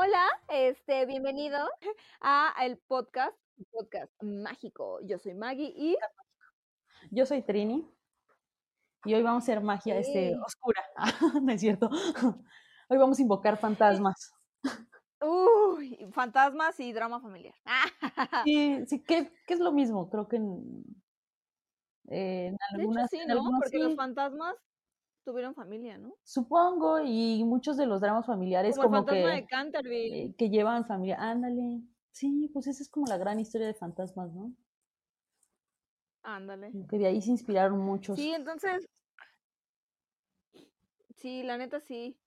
Hola, este, bienvenido a el podcast, podcast mágico. Yo soy Maggie y yo soy Trini y hoy vamos a hacer magia este, oscura, no es cierto. Hoy vamos a invocar fantasmas. Uy, fantasmas y drama familiar. sí, sí, que, es lo mismo, creo que en, en algunas... sí, ¿no? Porque los fantasmas tuvieron familia, ¿no? Supongo, y muchos de los dramas familiares como, que, de Canterville. Eh, que llevan familia, ándale. Sí, pues esa es como la gran historia de fantasmas, ¿no? Ándale. Que de ahí se inspiraron muchos. Sí, entonces. Sí, la neta sí.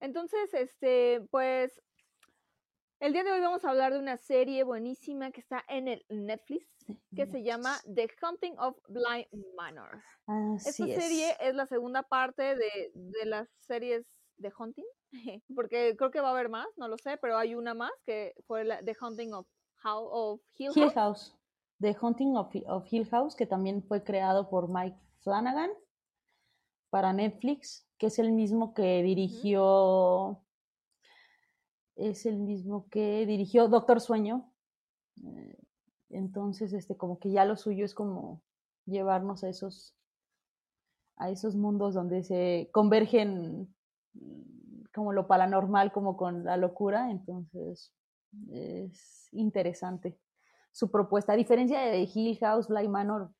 Entonces, este, pues. El día de hoy vamos a hablar de una serie buenísima que está en el Netflix que se llama The Hunting of Blind Manor. Esta serie es. la segunda parte de, las series de Hunting, porque creo que va a haber más, no lo sé, pero hay una más que fue la, The Hunting of, of Hill, House. The Hunting of, Hill House, que también fue creado por Mike Flanagan para Netflix, que es el mismo que dirigió, es el mismo que dirigió Doctor Sueño. Eh, entonces, este, como que ya lo suyo es como llevarnos a esos, a esos mundos donde se convergen mm, como lo paranormal como con la locura. Entonces, es interesante su propuesta. A diferencia de Hill House, Bly Manor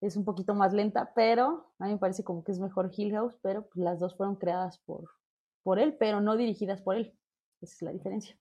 es un poquito más lenta, pero a mí me parece como que es mejor Hill House, pero pues, las dos fueron creadas por, por él, pero no dirigidas por él. Esa es la diferencia.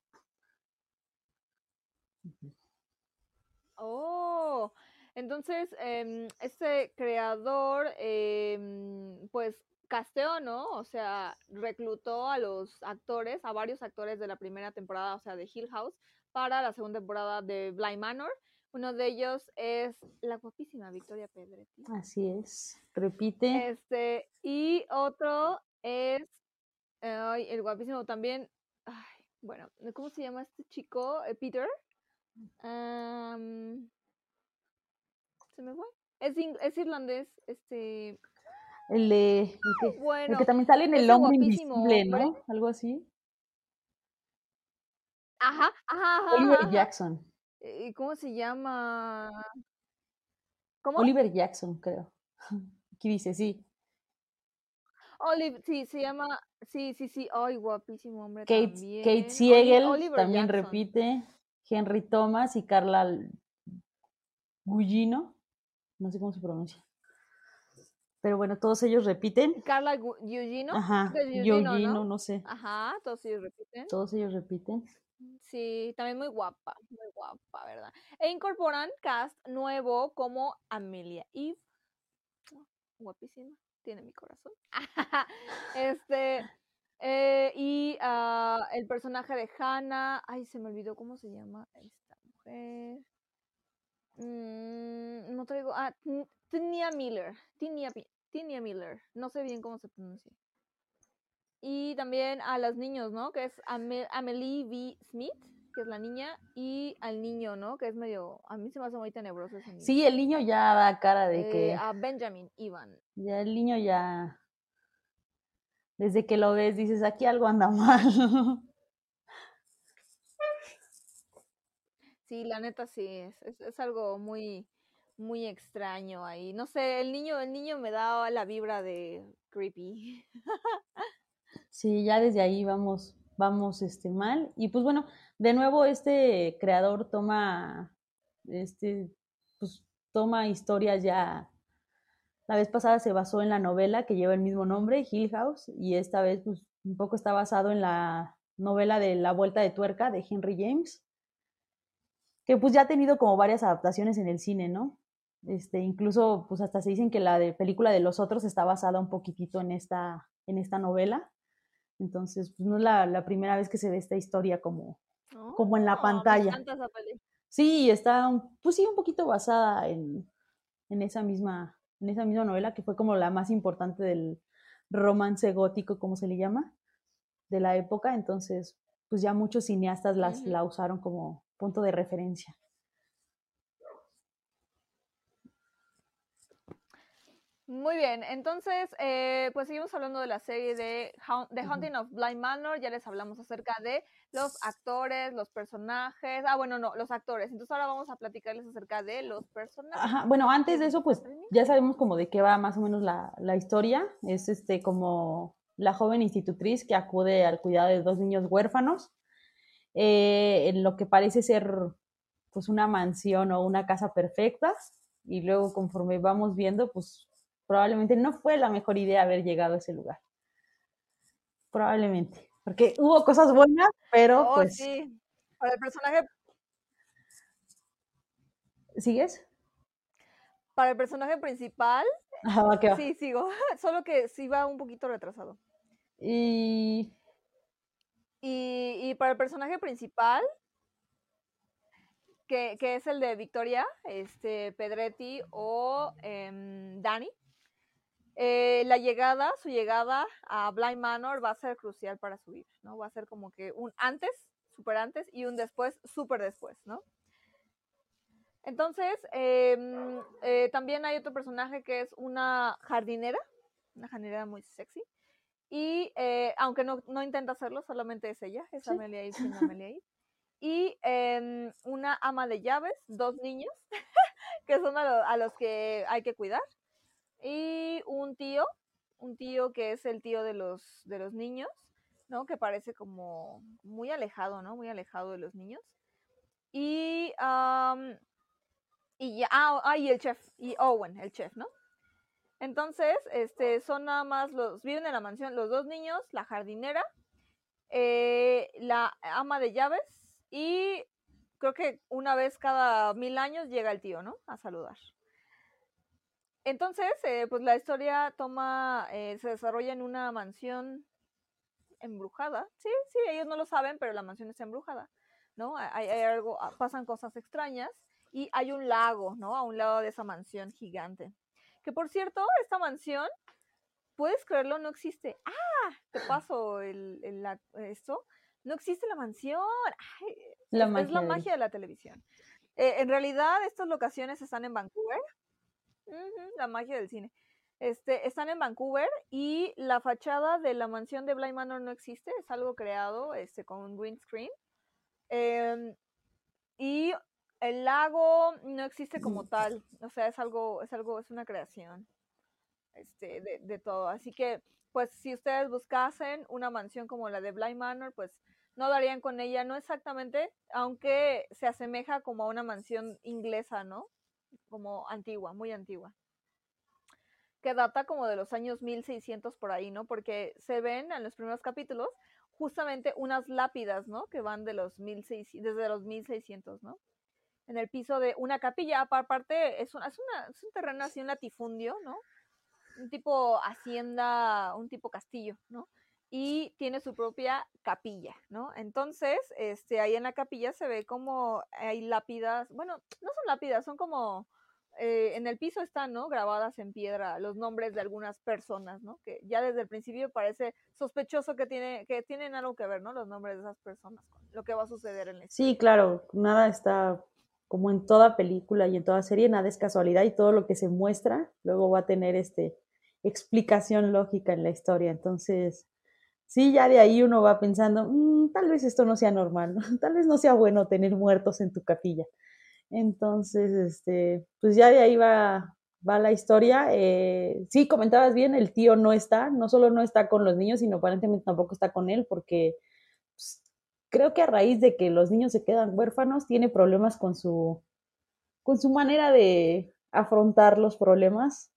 Oh, entonces em, este creador, em, pues casteó, ¿no? O sea, reclutó a los actores, a varios actores de la primera temporada, o sea, de Hill House, para la segunda temporada de Blind Manor. Uno de ellos es la guapísima Victoria Pedretti. Así es, repite. Este, y otro es el guapísimo también, ay, bueno, ¿cómo se llama este chico? Eh, Peter se me fue. Es, es irlandés, este. El de. El que, bueno, el que también sale en el hombre invisible, ¿no? Algo así. Ajá, ajá, ajá. Oliver Jackson. ¿Y cómo se llama? ¿Cómo? Oliver Jackson, creo. Aquí dice, sí. Oliver, sí, se llama, sí, sí, sí, ay, guapísimo hombre Kate, también. Kate Siegel también repite. Henry Thomas y Carla Gugino, no sé cómo se pronuncia. Pero bueno, todos ellos repiten. Carla Gugino. Ajá, Gugino, ¿no? sé. Ajá, todos ellos repiten. Todos ellos repiten. Sí, también muy guapa, muy guapa, ¿verdad? E incorporan cast nuevo como Amelia Eve. Guapísima, tiene mi corazón. este, eh, y uh, el personaje de Hannah, ay, se me olvidó cómo se llama esta mujer. Mm, no traigo, ah, Tinia Miller, Tinia, Miller, no sé bien cómo se pronuncia. Y también a los niños, ¿no? Que es Amelie V. Smith, que es la niña, y al niño, ¿no? Que es medio, a mí se me hace muy tenebroso ese niño. Sí, el niño ya da cara de eh, que... A Benjamin Ivan. Ya el niño ya desde que lo ves dices, aquí algo anda mal. Sí, la neta sí, es, es, algo muy, muy extraño ahí. No sé, el niño, el niño me da la vibra de creepy. Sí, ya desde ahí vamos, vamos este mal. Y pues bueno, de nuevo este creador toma, este, pues toma historias ya la vez pasada se basó en la novela que lleva el mismo nombre, Hill House, y esta vez pues, un poco está basado en la novela de La Vuelta de Tuerca de Henry James, que pues ya ha tenido como varias adaptaciones en el cine, ¿no? Este, incluso pues hasta se dicen que la de película de los otros está basada un poquitito en esta, en esta novela. Entonces, pues no es la, primera vez que se ve esta historia como, como en la pantalla. Sí, está, pues sí, un poquito basada en, en esa misma en esa misma novela, que fue como la más importante del romance gótico, como se le llama, de la época. Entonces, pues ya muchos cineastas las, la usaron como punto de referencia. Muy bien, entonces, eh, pues seguimos hablando de la serie de The Haunting of Blind Manor. Ya les hablamos acerca de los actores, los personajes. Ah, bueno, no, los actores. Entonces ahora vamos a platicarles acerca de los personajes. Ajá, bueno, antes de eso, pues ya sabemos como de qué va más o menos la, la historia. Es este como la joven institutriz que acude al cuidado de dos niños huérfanos eh, en lo que parece ser pues una mansión o una casa perfecta y luego conforme vamos viendo, pues probablemente no fue la mejor idea haber llegado a ese lugar. Probablemente. Porque hubo cosas buenas, pero oh, pues. Sí. Para el personaje. ¿Sigues? Para el personaje principal. Ajá, ¿qué va? Sí, sigo. Solo que sí va un poquito retrasado. Y. Y, y para el personaje principal, que, que, es el de Victoria, este, Pedretti o eh, Dani, eh, la llegada, su llegada a Blind Manor va a ser crucial para su vida, ¿no? Va a ser como que un antes, súper antes, y un después, súper después, ¿no? Entonces, em, eh, también hay otro personaje que es una jardinera, una jardinera muy sexy, y eh, aunque no, no, intenta hacerlo, solamente es ella, es Amelia Eid, Amelia Eid. Y eh, una ama de llaves, dos niños, que son a, lo, a los que hay que cuidar y un tío, un tío que es el tío de los, de los niños, ¿no? Que parece como muy alejado, ¿no? Muy alejado de los niños. Y, y ya, ah, y el chef, y Owen, el chef, ¿no? Entonces, este, son nada más los, viven en la mansión los dos niños, la jardinera, eh, la ama de llaves y creo que una vez cada mil años llega el tío, ¿no? A saludar. Entonces, eh, pues la historia toma, eh, se desarrolla en una mansión embrujada. Sí, sí, ellos no lo saben, pero la mansión está embrujada, ¿no? Hay, algo, ah, pasan cosas extrañas y hay un lago, ¿no? A un lado de esa mansión gigante. Que por cierto, esta mansión, puedes creerlo, no existe. ¡Ah! Te paso el, esto. No existe la mansión. la es, la magia de la televisión. Eh, en realidad, estas locaciones están en Vancouver la magia del cine. Este, están en Vancouver y la fachada de la mansión de Bly Manor no existe, es algo creado este, con green screen. Em, y el lago no existe como tal, o sea, es algo, es algo, es una creación este, de, de todo. Así que, pues, si ustedes buscasen una mansión como la de Bly Manor, pues no darían con ella, no exactamente, aunque se asemeja como a una mansión inglesa, ¿no? Como antigua, muy antigua, que data como de los años 1600 por ahí, ¿no? Porque se ven en los primeros capítulos justamente unas lápidas, ¿no? Que van de los 1600, desde los 1600, ¿no? En el piso de una capilla, aparte es, una, una, es un terreno así, un latifundio, ¿no? Un tipo hacienda, un tipo castillo, ¿no? Y tiene su propia capilla, ¿no? Entonces, este, ahí en la capilla se ve como hay lápidas, bueno, no son lápidas, son como, eh, en el piso están, ¿no? Grabadas en piedra los nombres de algunas personas, ¿no? Que ya desde el principio parece sospechoso que, tiene, que tienen algo que ver, ¿no? Los nombres de esas personas con lo que va a suceder en la Sí, claro, nada está como en toda película y en toda serie, nada es casualidad y todo lo que se muestra luego va a tener este explicación lógica en la historia. Entonces, sí, ya de ahí uno va pensando, mm, tal vez esto no sea normal, tal vez no sea bueno tener muertos en tu capilla. Entonces, este, pues ya de ahí va, va la historia. Eh, sí, comentabas bien, el tío no está, no solo no está con los niños, sino aparentemente tampoco está con él, porque pues, creo que a raíz de que los niños se quedan huérfanos, tiene problemas con su, con su manera de afrontar los problemas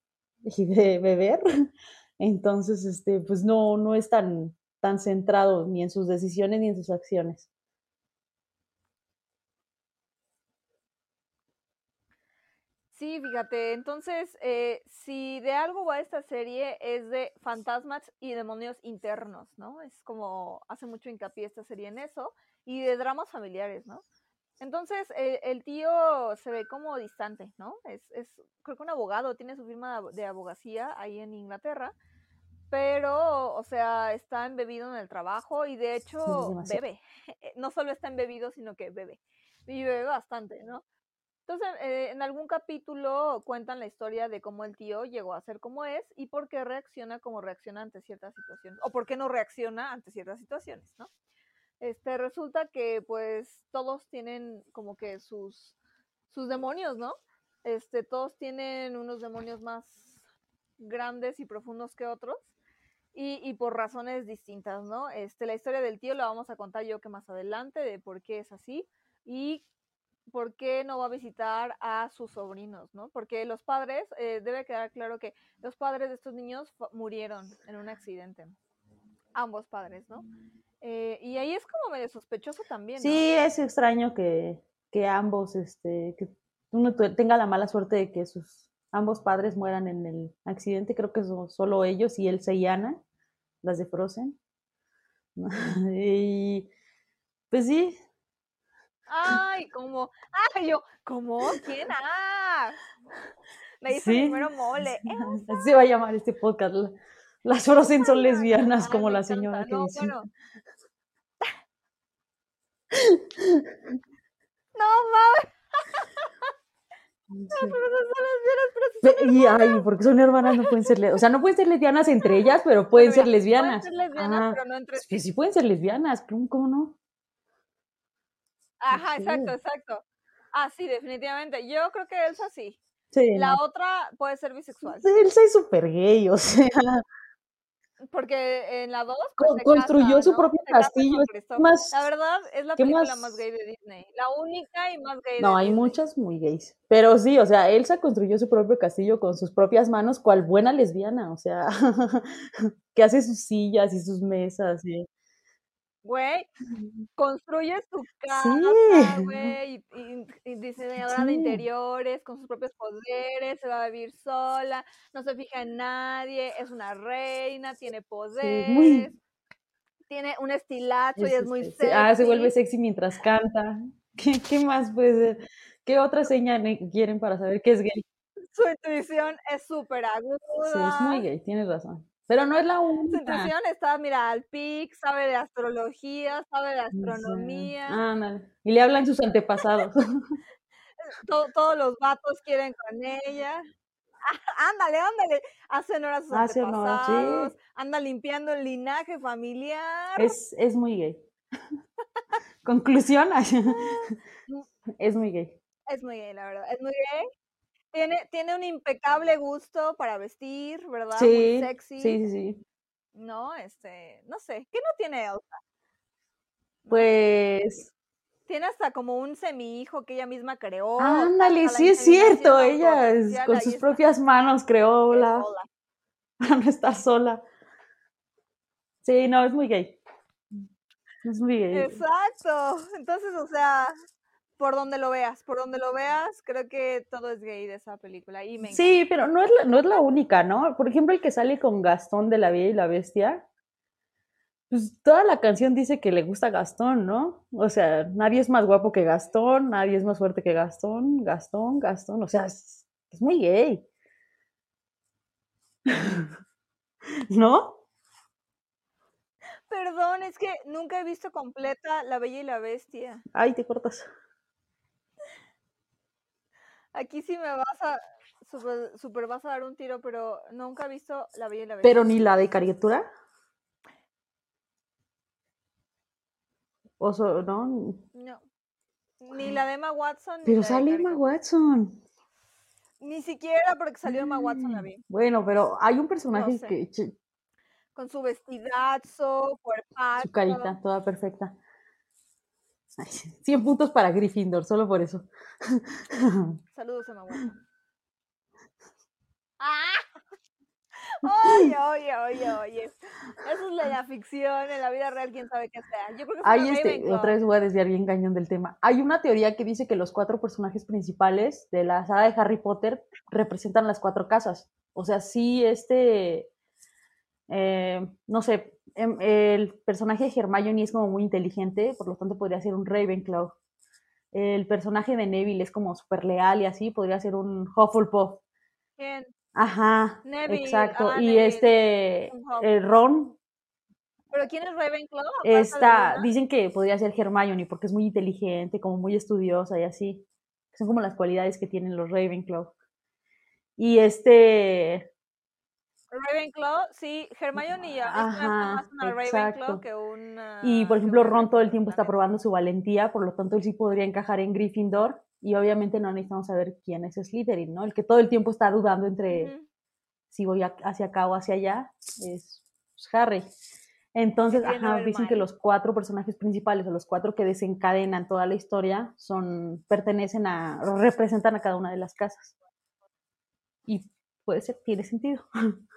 y de beber. Entonces, este, pues no, no es tan, tan centrado ni en sus decisiones ni en sus acciones. Sí, fíjate, entonces, eh, si de algo va esta serie es de fantasmas y demonios internos, ¿no? Es como hace mucho hincapié esta serie en eso, y de dramas familiares, ¿no? Entonces, eh, el tío se ve como distante, ¿no? Es, es, creo que un abogado, tiene su firma de abogacía ahí en Inglaterra, pero, o sea, está embebido en el trabajo y de hecho bebe. No solo está embebido, sino que bebe. Y bebe bastante, ¿no? Entonces, eh, en algún capítulo cuentan la historia de cómo el tío llegó a ser como es y por qué reacciona como reacciona ante ciertas situaciones, o por qué no reacciona ante ciertas situaciones, ¿no? Este, resulta que pues todos tienen como que sus, sus demonios, ¿no? Este, todos tienen unos demonios más grandes y profundos que otros y, y, por razones distintas, ¿no? Este, la historia del tío la vamos a contar yo que más adelante de por qué es así y por qué no va a visitar a sus sobrinos, ¿no? Porque los padres, eh, debe quedar claro que los padres de estos niños murieron en un accidente, ambos padres, ¿no? Eh, y ahí es como medio sospechoso también. Sí, es extraño que, que ambos, este, que uno tenga la mala suerte de que sus ambos padres mueran en el accidente, creo que son solo ellos y Elsa y Anna, las de Frozen. y pues sí. Ay, como, ay, yo, ¿cómo? ¿Quién? Ah, me hizo Sí. primero mole. Así se va a llamar este podcast. la- Las Frozen son lesbianas, Ay, como la señora que No, dice. bueno. No mames. Pero esas son lesbianas, pero sí son Pe- Y ay, porque son hermanas, no pueden ser lesbianas. O sea, no pueden ser lesbianas entre ellas, pero pueden ser lesbianas. Pueden ser lesbianas, pero no entre Sí, sí pueden ser lesbianas, ¿cómo, cómo no? Ajá, Sí. exacto, exacto. Ah, sí, definitivamente. Yo creo que Elsa sí. Sí, La no. otra puede ser bisexual. Elsa es súper gay, o sea, Porque en la 2 co- construyó su propio Se castillo. más, La verdad es la ¿qué película más? más gay de Disney. La única y más gay no, de hay Disney. muchas muy gays. Pero sí, o sea, Elsa construyó su propio castillo con sus propias manos, cual buena lesbiana, o sea, que hace sus sillas y sus mesas. Y... Güey, construye su casa, Sí. güey, y, y- y diseñadora de interiores con sus propios poderes, se va a vivir sola, no se fija en nadie, es una reina, tiene poderes, tiene un estilazo y es muy este, se- ah, se vuelve sexy. sexy mientras canta. ¿Qué, qué más puede ser? ¿Qué otra seña quieren para saber que es gay? Su intuición es súper Sí, es muy aguda. gay, tienes razón. Pero no es la Su única. intuición está, mira, al pic, sabe de astrología, sabe de astronomía. ándale. Y le hablan sus antepasados. to- todos los vatos quieren con ella. ándale, ándale. Hace honor a sus Hace honor, sí. antepasados. Anda limpiando el linaje familiar. Es, es muy gay. Conclusión, es muy gay. Es muy gay, la verdad. Es muy gay. Tiene, tiene un impecable gusto para vestir, ¿verdad? Muy Sí, sexy. sí, sí, sí. No, este, no sé. ¿Qué no tiene Elsa? Pues, Tiene hasta como un semi-hijo que ella misma creó. ándale, sí es cierto, ella es- con sus está, propias manos creó la, no estar sola. Sí, no, es muy gay. Es muy gay. Exacto. Entonces, o sea, por donde lo veas, por donde lo veas, creo que todo es gay de esa película y me encanta. Sí, pero no es, la, no es la única, ¿no? Por ejemplo, el que sale con Gastón de la Bella y la Bestia, pues toda la canción dice que le gusta Gastón, ¿no? O sea, nadie es más guapo que Gastón, nadie es más fuerte que Gastón, Gastón, Gastón, o sea, es, es muy gay. ¿No? Perdón, es que nunca he visto completa La Bella y la Bestia. Ay, te cortas. Aquí sí me vas a super, super vas a dar un tiro, pero nunca he visto La Bella y la Bestia. Pero ni la de caricatura. O so- ¿no? No. Ni la de Emma Watson. ni Pero la de sale Emma. Watson. Ni siquiera porque salió Emma Watson la vi. Bueno, pero hay un personaje sé. que Con su vestidazo, cuerpazo. su carita toda perfecta. Ay, 100 puntos para Gryffindor, solo por eso. Saludos, Emma Watson. ¡Ah! Oye, oye, oye, oye. Eso es la, la ficción, en la vida real, quién sabe qué sea. Yo creo que Hay una este, Ravenclaw. otra vez voy a desviar bien cañón del tema. Hay una teoría que dice que los cuatro personajes principales de la saga de Harry Potter representan las cuatro casas. O sea, sí, este, eh, no sé, el personaje de Hermione es como muy inteligente, por lo tanto podría ser un Ravenclaw. El personaje de Neville es como súper leal y así, podría ser un Hufflepuff. ¿Quién? Ajá, Neville, exacto. ah, y Neville, este, Hufflepuff. eh, Ron, ¿Pero quién es Ravenclaw? Luna? dicen que podría ser Hermione porque es muy inteligente, como muy estudiosa y así. son como las cualidades que tienen los Ravenclaw. Y este, Ravenclaw, sí, Hermione ya es más una Ravenclaw que una... Y por ejemplo, Ron todo el tiempo está probando su valentía, por lo tanto él sí podría encajar en Gryffindor y obviamente no necesitamos saber quién es Slytherin, ¿no? El que todo el tiempo está dudando entre si voy hacia acá o hacia allá es pues, Harry. Entonces, ajá, dicen que los cuatro personajes principales o los cuatro que desencadenan toda la historia son, pertenecen a, representan a cada una de las casas. Y puede ser, tiene sentido.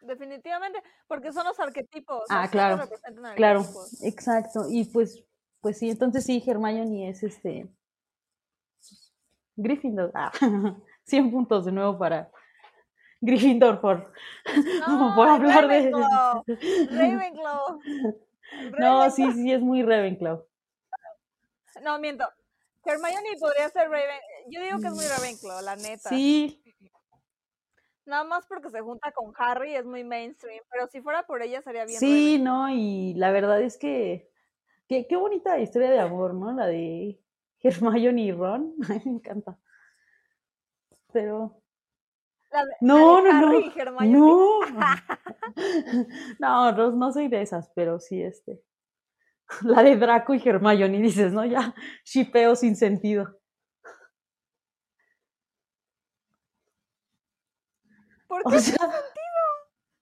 Definitivamente, porque son los arquetipos. Ah, claro. Claro, exacto. Y pues, pues sí, entonces sí, Hermione es este Gryffindor. Ah, 100 puntos de nuevo para Gryffindor por, por hablar Ravenclaw. de Ravenclaw. No, sí, sí, es muy Ravenclaw. No, miento. Hermione podría ser Raven. Yo digo que es muy Ravenclaw, la neta. Sí, Nada más porque se junta con Harry, es muy mainstream, pero si fuera por ella sería bien. Sí, no, y la verdad es que qué, qué bonita historia de amor, ¿no? La de Hermione y Ron, me encanta. Pero la de, no, no, Harry no, y Hermione. no, no, no, no soy de esas, pero sí este. La de Draco y Hermione, dices, ¿no? Ya, shipeo sin sentido. ¿Por qué tiene sentido?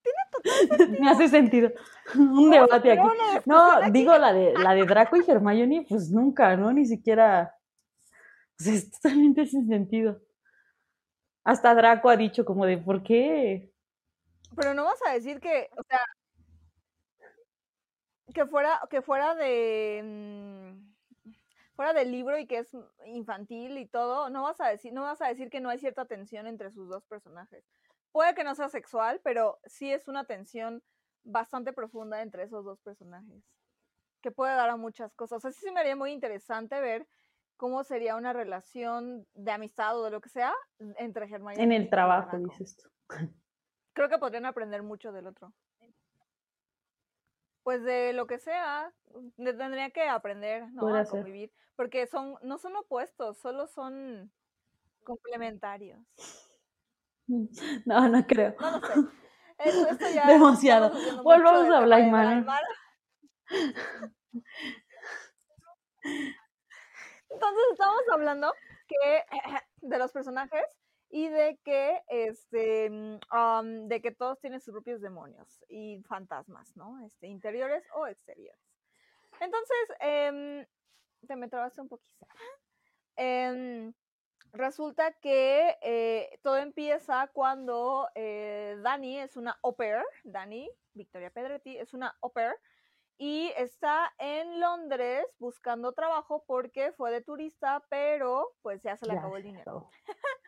Tiene total sentido. Me hace sentido. Un debate aquí. No, digo la de la de Draco y Hermione, pues nunca, ¿no? Ni siquiera. Pues es totalmente sin sentido. Hasta Draco ha dicho como de ¿por qué? Pero no vas a decir que, o sea, que fuera, que fuera de mm, fuera del libro y que es infantil y todo, no vas a decir, no vas a decir que no hay cierta tensión entre sus dos personajes puede que no sea sexual, pero sí es una tensión bastante profunda entre esos dos personajes, que puede dar a muchas cosas. Así sí me haría muy interesante ver cómo sería una relación de amistad o de lo que sea entre Germán y En el trabajo, dices tú. Creo que podrían aprender mucho del otro. Pues de lo que sea, tendría que aprender ¿no? a convivir, porque son, no son opuestos, solo son complementarios. No, no creo. No lo sé. Esto, ya Demasiado. Volvamos a hablar, Entonces estamos hablando que de los personajes y de que este de que todos tienen sus propios demonios y fantasmas, ¿no? Este, interiores o exteriores. Entonces, eh, te me trabaste un poquito. Eh, resulta que eh, todo empieza cuando eh, Dani es una au pair, Dani, Victoria Pedretti, es una au pair y está en Londres buscando trabajo porque fue de turista, pero pues ya se le acabó el dinero.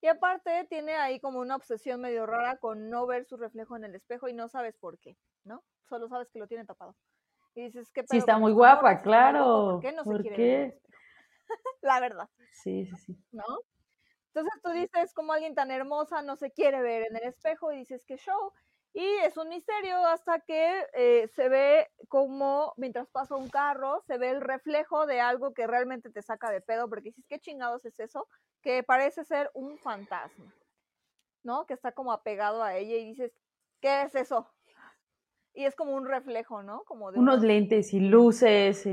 y aparte tiene ahí como una obsesión medio rara con no ver su reflejo en el espejo y no sabes por qué, ¿no? Solo sabes que lo tiene tapado. Y dices que... Sí, está muy guapa, claro. ¿Por qué no se quiere la verdad. Sí, sí, sí. ¿No? Entonces tú dices, como alguien tan hermosa no se quiere ver en el espejo y dices que show. Y es un misterio hasta que eh, se ve como, mientras pasa un carro, se ve el reflejo de algo que realmente te saca de pedo, porque dices, ¿qué chingados es eso? Que parece ser un fantasma, ¿no? Que está como apegado a ella y dices, ¿qué es eso? Y es como un reflejo, ¿no? Como de unos, lentes y luces.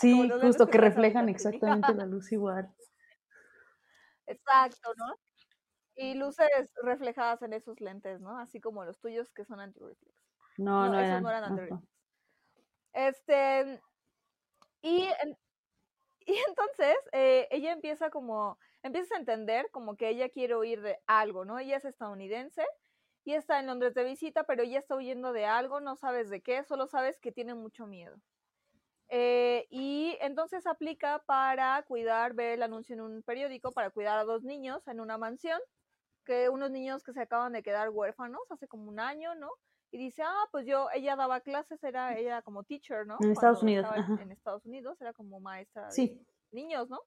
Sí, justo que, reflejan exactamente la luz igual. Exacto, ¿no? Y luces reflejadas en esos lentes, ¿no? Así como los tuyos que son anti-reflex. No, no, esos no eran anti Este, y, y entonces eh, ella empieza como, empieza a entender como que ella quiere huir de algo, ¿no? Ella es estadounidense y está en Londres de visita, pero ella está huyendo de algo, no sabes de qué, solo sabes que tiene mucho miedo. Eh, y entonces aplica para cuidar, ver el anuncio en un periódico, para cuidar a dos niños en una mansión, que unos niños que se acaban de quedar huérfanos hace como un año, ¿no? Y dice, ah, pues yo, ella daba clases, era ella como teacher, ¿no? En Estados Unidos. En, Estados Unidos, era como maestra de niños, ¿no?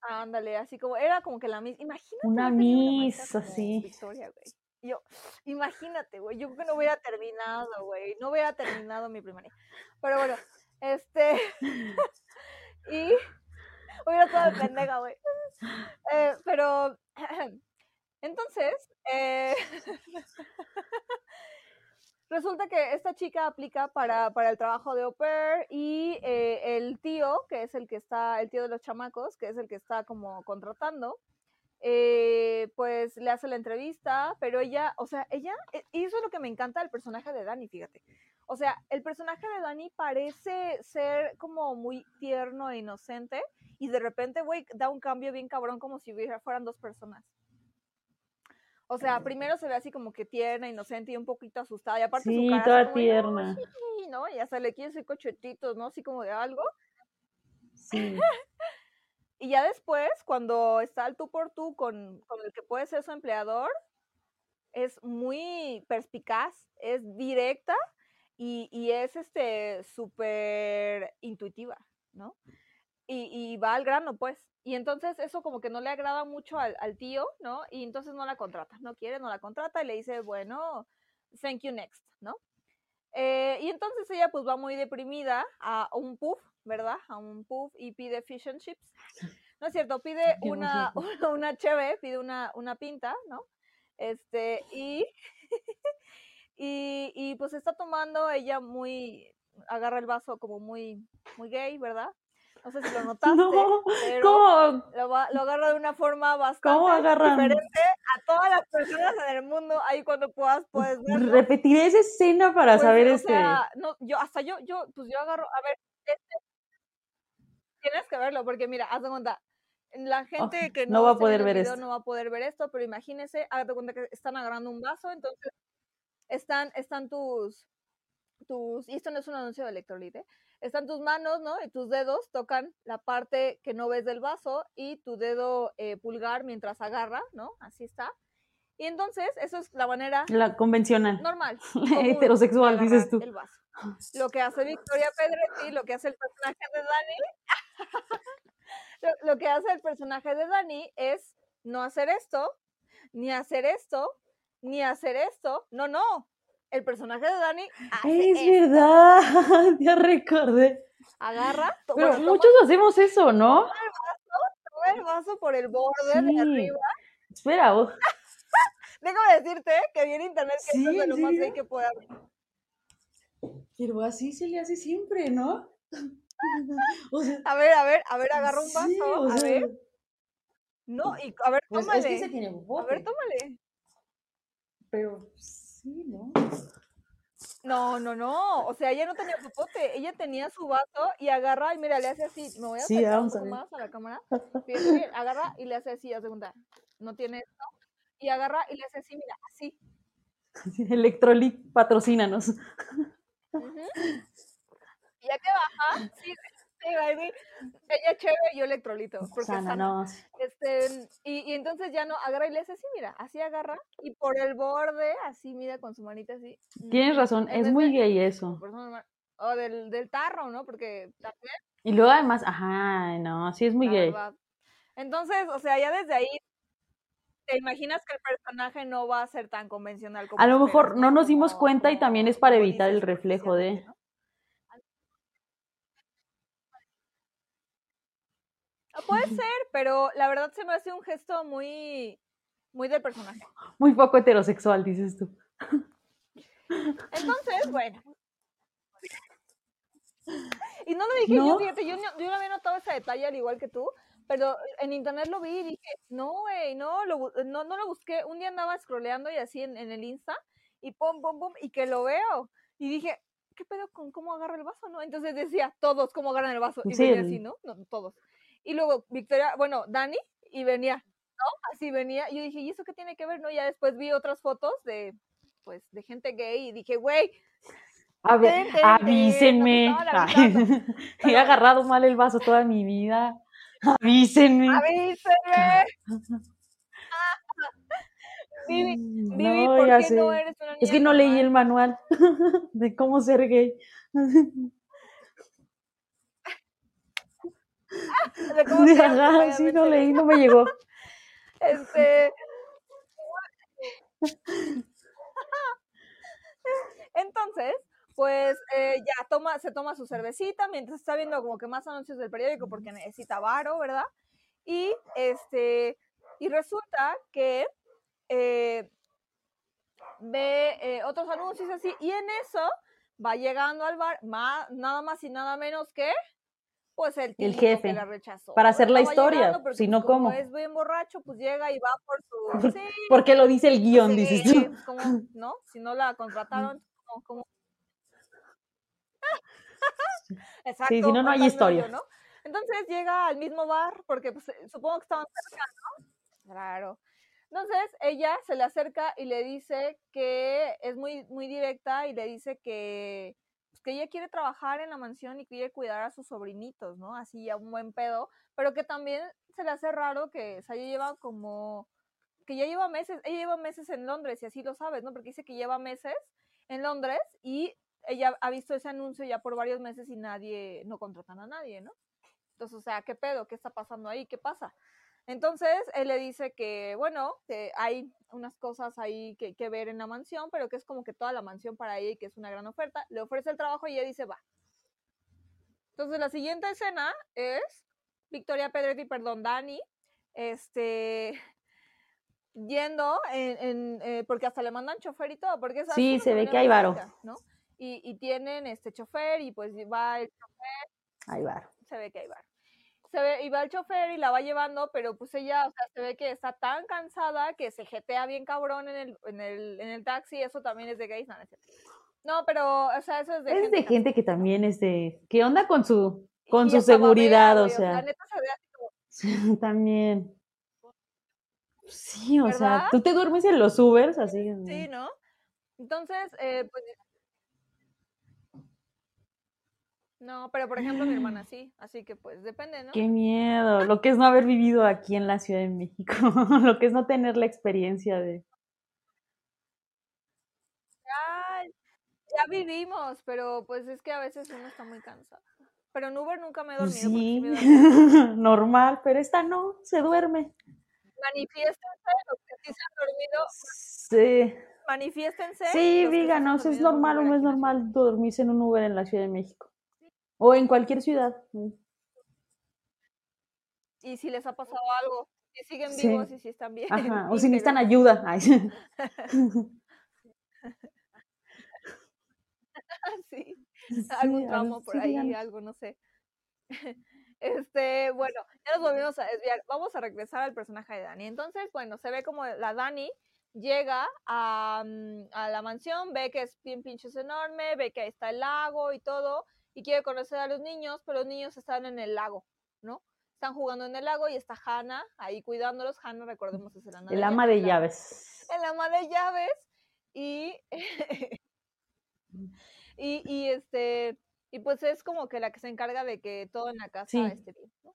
Ándale, así como, era como que la misma, imagínate. Una misa, sí. Victoria, güey. Yo, imagínate, güey, yo creo que no hubiera terminado, güey, no hubiera terminado mi primaria. Pero bueno, este, y, Hubiera estado de pendeja, güey. Eh, pero, entonces, eh, resulta que esta chica aplica para, para el trabajo de au pair y eh, el tío, que es el que está, el tío de los chamacos, que es el que está como contratando, eh, pues le hace la entrevista, pero ella, o sea, ella, e, y eso es lo que me encanta del personaje de Dani, fíjate. O sea, el personaje de Dani parece ser como muy tierno e inocente y de repente, güey, da un cambio bien cabrón como si fueran dos personas. O sea, primero se ve así como que tierna, inocente y un poquito asustada. Y aparte Sí, su cara toda como de, "Ay, tierna. sí", ¿no? Y hasta le quiere hacer cochetitos, ¿no? Así como de algo. Sí. Y ya después, cuando está al tú por tú con, con el que puede ser su empleador, es muy perspicaz, es directa y, y es este súper intuitiva, ¿no? Y, y va al grano, pues. Y entonces eso como que no le agrada mucho al, tío, ¿no? Y entonces no la contrata, no quiere, no la contrata y le dice, bueno, thank you next, ¿no? Eh, y entonces ella pues va muy deprimida a un puff, ¿verdad? A un puff y pide fish and chips. No es cierto, pide una, una cheve, pide una, una pinta, ¿no? Este, y, y, y pues está tomando ella muy, agarra el vaso como muy, muy gay, ¿verdad? No sé si lo notaste, No, pero ¿cómo, lo, lo agarra de una forma bastante diferente a todas las personas en el mundo. Ahí cuando puedas, puedes verlo. Repetiré esa escena para Pues, saber o este. sea, no, yo, hasta yo, yo, pues yo agarro, a ver, este, tienes que verlo, porque mira, haz de cuenta, la gente que Oh, no no, va a poder ver video esto. no va a poder ver esto, pero imagínese, haz de cuenta que están agarrando un vaso, entonces están, están tus, tus, y esto no es un anuncio de electrolite, están tus manos, ¿no? Y tus dedos tocan la parte que no ves del vaso y tu dedo eh, pulgar mientras agarra, ¿no? Así está. Y entonces, eso es la manera La convencional. normal. Heterosexual, dices tú. El vaso. Lo que hace Victoria Pedretti, lo que hace el personaje de Dani, lo, lo que hace el personaje de Dani es no hacer esto, ni hacer esto, ni hacer esto. No, no. El personaje de Dani hace Es esto. verdad, ya recordé. Agarra, to- Pero toma- muchos hacemos eso, ¿no? toma el vaso por el borde de Sí. arriba. Espera, oh, Déjame decirte que vi en internet que Sí, es de ¿en lo más serio? gay que puede haber. pero así se le hace siempre, ¿no? O sea, A ver, a ver, a ver, agarra un vaso. sí, o a ver. No, y a ver, pues tómale. es que se tiene A ver, tómale. pero sí, ¿no? No, no, no. O sea, ella no tenía popote. Ella tenía su vaso y agarra y mira, le hace así. Me voy a Sí, acercar un a poco más a la cámara. Fíjate bien, agarra y le hace así, a segunda. No tiene esto. Y agarra y le hace así, mira, así. Electrolit, patrocínanos. Ujú. Y ya que baja, sí, sí, baby. Ella chévere y yo electrolito. Porque es Sana. Este, y, y entonces ya no, agarra y le hace así, mira, así agarra. Y por el borde, así, mira, con su manita así. Tienes mm, razón, en es muy gay eso. O del, del tarro, ¿no? Porque también Y luego además, ajá, no, sí es muy gay. verdad. Entonces, o sea, ya desde ahí te imaginas que el personaje no va a ser tan convencional como A lo mejor no nos dimos cuenta y también es para evitar el reflejo de... Puede ser, pero la verdad se me hace un gesto muy, muy del personaje. Muy poco heterosexual, dices tú. Entonces, bueno. Y no lo dije yo, ¿No? fíjate, yo, no- yo no había notado ese detalle al igual que tú, pero en internet lo vi y dije, no, güey, no, lo, no, no lo busqué. Un día andaba scrolleando y así en, en el Insta, y pum, pum, pum, y que lo veo. Y dije, ¿qué pedo con cómo agarra el vaso, no? Entonces decía, todos cómo agarran el vaso. Y Sí, así, ¿no? No, Todos. Y luego Victoria, bueno, Dani, y venía, ¿no? Así venía. Y yo dije, ¿y eso qué tiene que ver, no? Ya después vi otras fotos de, pues, de gente gay y dije, güey, A ver, avísenme. He agarrado mal el vaso toda mi vida. Avísenme. avíseme. Vivi, Vivi, no, ¿por qué no eres una niña Es que no leí el manual de cómo ser gay. De cómo se llama Ajá, sí, no leí, no me llegó. Este. Entonces, pues eh, ya toma, se toma su cervecita mientras está viendo como que más anuncios del periódico porque necesita varo, ¿verdad? Y este, y resulta que eh, ve eh, otros anuncios así, y en eso va llegando al bar, nada más y nada menos que pues el, el jefe que la rechazó. Para hacer la historia, si no, pues, ¿cómo? es bien borracho, pues llega y va por su... Sí, Porque lo dice el guion, dices tú. Como, ¿no? Si no la contrataron, como... Exacto. Sí, si no, no hay historia. ¿no? Entonces llega al mismo bar, porque pues, supongo que estaban cerca, ¿no? Claro. Entonces ella se le acerca y le dice que es muy, muy directa y le dice que, pues, que ella quiere trabajar en la mansión y quiere cuidar a sus sobrinitos, ¿no? Así a un buen pedo, pero que también se le hace raro que ella lleva como, que ya lleva meses, ella lleva meses en Londres y así lo sabes, ¿no? Porque dice que lleva meses en Londres y ella ha visto ese anuncio ya por varios meses y nadie, no contratan a nadie, ¿no? Entonces, o sea, ¿qué pedo? ¿Qué está pasando ahí? ¿Qué pasa? Entonces, él le dice que, bueno, que hay unas cosas ahí que, que ver en la mansión, pero que es como que toda la mansión para ella y que es una gran oferta. Le ofrece el trabajo y ella dice, va. Entonces, la siguiente escena es Victoria Pedretti, perdón, Dani, este, yendo en, eh, porque hasta le mandan chofer y todo, porque es Sí, se ve que hay varo. ¿no? Y, y, tienen este chofer y pues va el chofer. Hay varo. Se ve que hay varo se ve, y va el chofer y la va llevando, pero pues ella, o sea, se ve que está tan cansada que se jetea bien cabrón en el, en el, en el taxi, eso también es de gays, no, no, pero, o sea, eso es de Es gente de gente que también es de, ¿qué onda con su, con su seguridad? o sea, la neta se ve así como... Sí, también. Sí, o sea, tú te duermes en los Ubers, así. Sí, ¿no? Entonces, eh, pues no, pero por ejemplo mi hermana sí, así que pues depende, ¿no? Qué miedo, lo que es no haber vivido aquí en la Ciudad de México, lo que es no tener la experiencia de... Ya, ya vivimos, pero pues es que a veces uno está muy cansado. Pero en Uber nunca me he dormido. Sí, normal, pero esta no, se duerme. Manifiéstense los que sí se han dormido. Sí. Manifiéstense. Sí, díganos, ¿es normal o no es normal dormirse en un Uber en la Ciudad de México? O en cualquier ciudad. Y si les ha pasado algo, si siguen vivos y si están bien. Ajá. O si necesitan ayuda. sí. Algún tramo por ahí, algo, no sé. Este, bueno, ya nos volvimos a desviar. Vamos a regresar al personaje de Dani. Entonces, bueno, se ve como la Dani llega a, mm, a la mansión, ve que es bien pinches enorme, ve que ahí está el lago y todo, y quiere conocer a los niños, pero los niños están en el lago, ¿no? Están jugando en el lago y está Hannah ahí cuidándolos. Hannah, recordemos, es el, el ama de llaves. El ama de llaves. Y, y, y, este, y pues es como que la que se encarga de que todo en la casa esté bien, ¿no?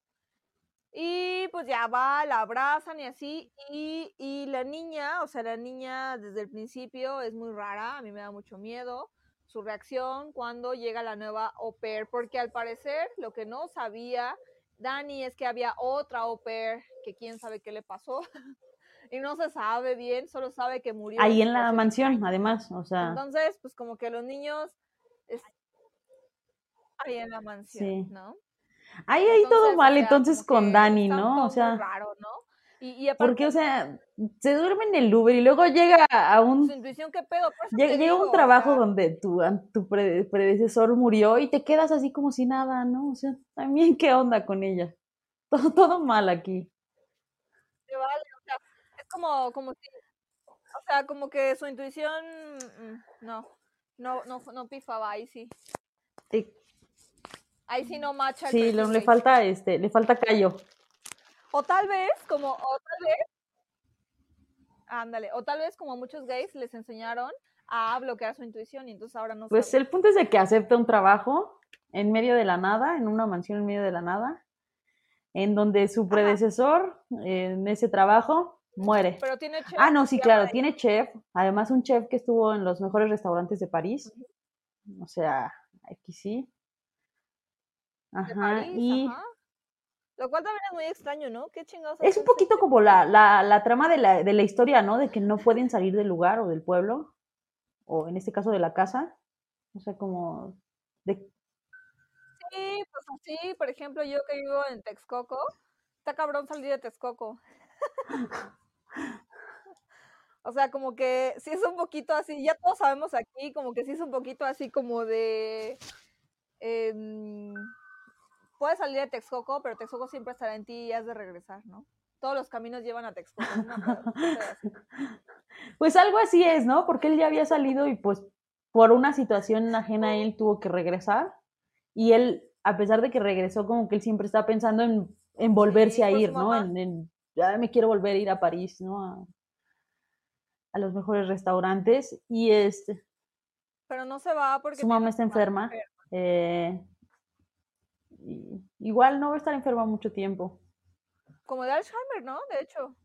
Y pues ya va, la abrazan y así. Y, y la niña, o sea, la niña desde el principio es muy rara, a mí me da mucho miedo su reacción cuando llega la nueva au pair, porque al parecer lo que no sabía Dani es que había otra au pair que quién sabe qué le pasó y no se sabe bien, solo sabe que murió. Ahí en la mansión, además, o sea. Entonces, pues como que los niños ahí en la mansión, ¿no? Ahí hay todo mal entonces con Dani, ¿no? O sea, raro, ¿no? Porque, o sea, se duerme en el Uber y luego llega a un... Su intuición, ¿qué pedo? Llega, un trabajo donde tu, tu predecesor murió y te quedas así como si nada, ¿no? O sea, también, ¿qué onda con ella? Todo, todo mal aquí. vale, o sea, es como, como si... O sea, como que su intuición... Mm, no, no, no, no pifaba, ahí sí. Ahí sí no macha. Sí, le, le falta, este, le falta callo. O tal vez, como, o tal vez, ándale, o tal vez como muchos gays les enseñaron a bloquear su intuición y entonces ahora no Pues el punto es de que acepta un trabajo en medio de la nada, en una mansión en medio de la nada, en donde su predecesor en ese trabajo muere. Pero tiene chef. Ah, no, sí, claro, tiene chef. Además, un chef que estuvo en los mejores restaurantes de París. O sea, aquí sí. Ajá, y lo cual también es muy extraño, ¿no? Qué chingados. Es un poquito como la, la, la trama de la, de la, historia, ¿no? De que no pueden salir del lugar o del pueblo, o en este caso de la casa. O sea, como de... Sí, pues así, por ejemplo, yo que vivo en Texcoco, está cabrón salir de Texcoco. o sea, como que sí es un poquito así, ya todos sabemos aquí, como que sí es un poquito así como de... Em, puedes salir de Texcoco, pero Texcoco siempre estará en ti y has de regresar, ¿no? Todos los caminos llevan a Texcoco. pues algo así es, ¿no? Porque él ya había salido y pues por una situación ajena a él tuvo que regresar. Y él, a pesar de que regresó, como que él siempre está pensando en, volverse a ir, ¿no? En, ya me quiero volver a ir a París, ¿no? A, a los mejores restaurantes. Y este. Pero no se va porque. Su mamá está enferma. Eh, igual no va a estar enferma mucho tiempo. Como de Alzheimer, ¿no? De hecho.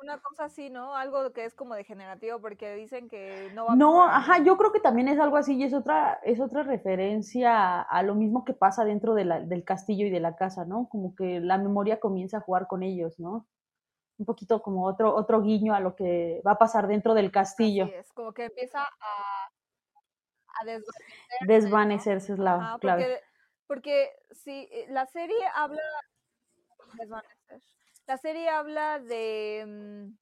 Una cosa así, ¿no? Algo que es como degenerativo porque dicen que no va a No, ajá, yo creo que también es algo así y es otra, es otra referencia a lo mismo que pasa dentro de la, del castillo y de la casa, ¿no? Como que la memoria comienza a jugar con ellos, ¿no? Un poquito como otro, otro guiño a lo que va a pasar dentro del castillo. Así es, como que empieza a, a desvanecerse. Desvanecerse es la clave. Porque si eh, la serie habla La serie habla de mm,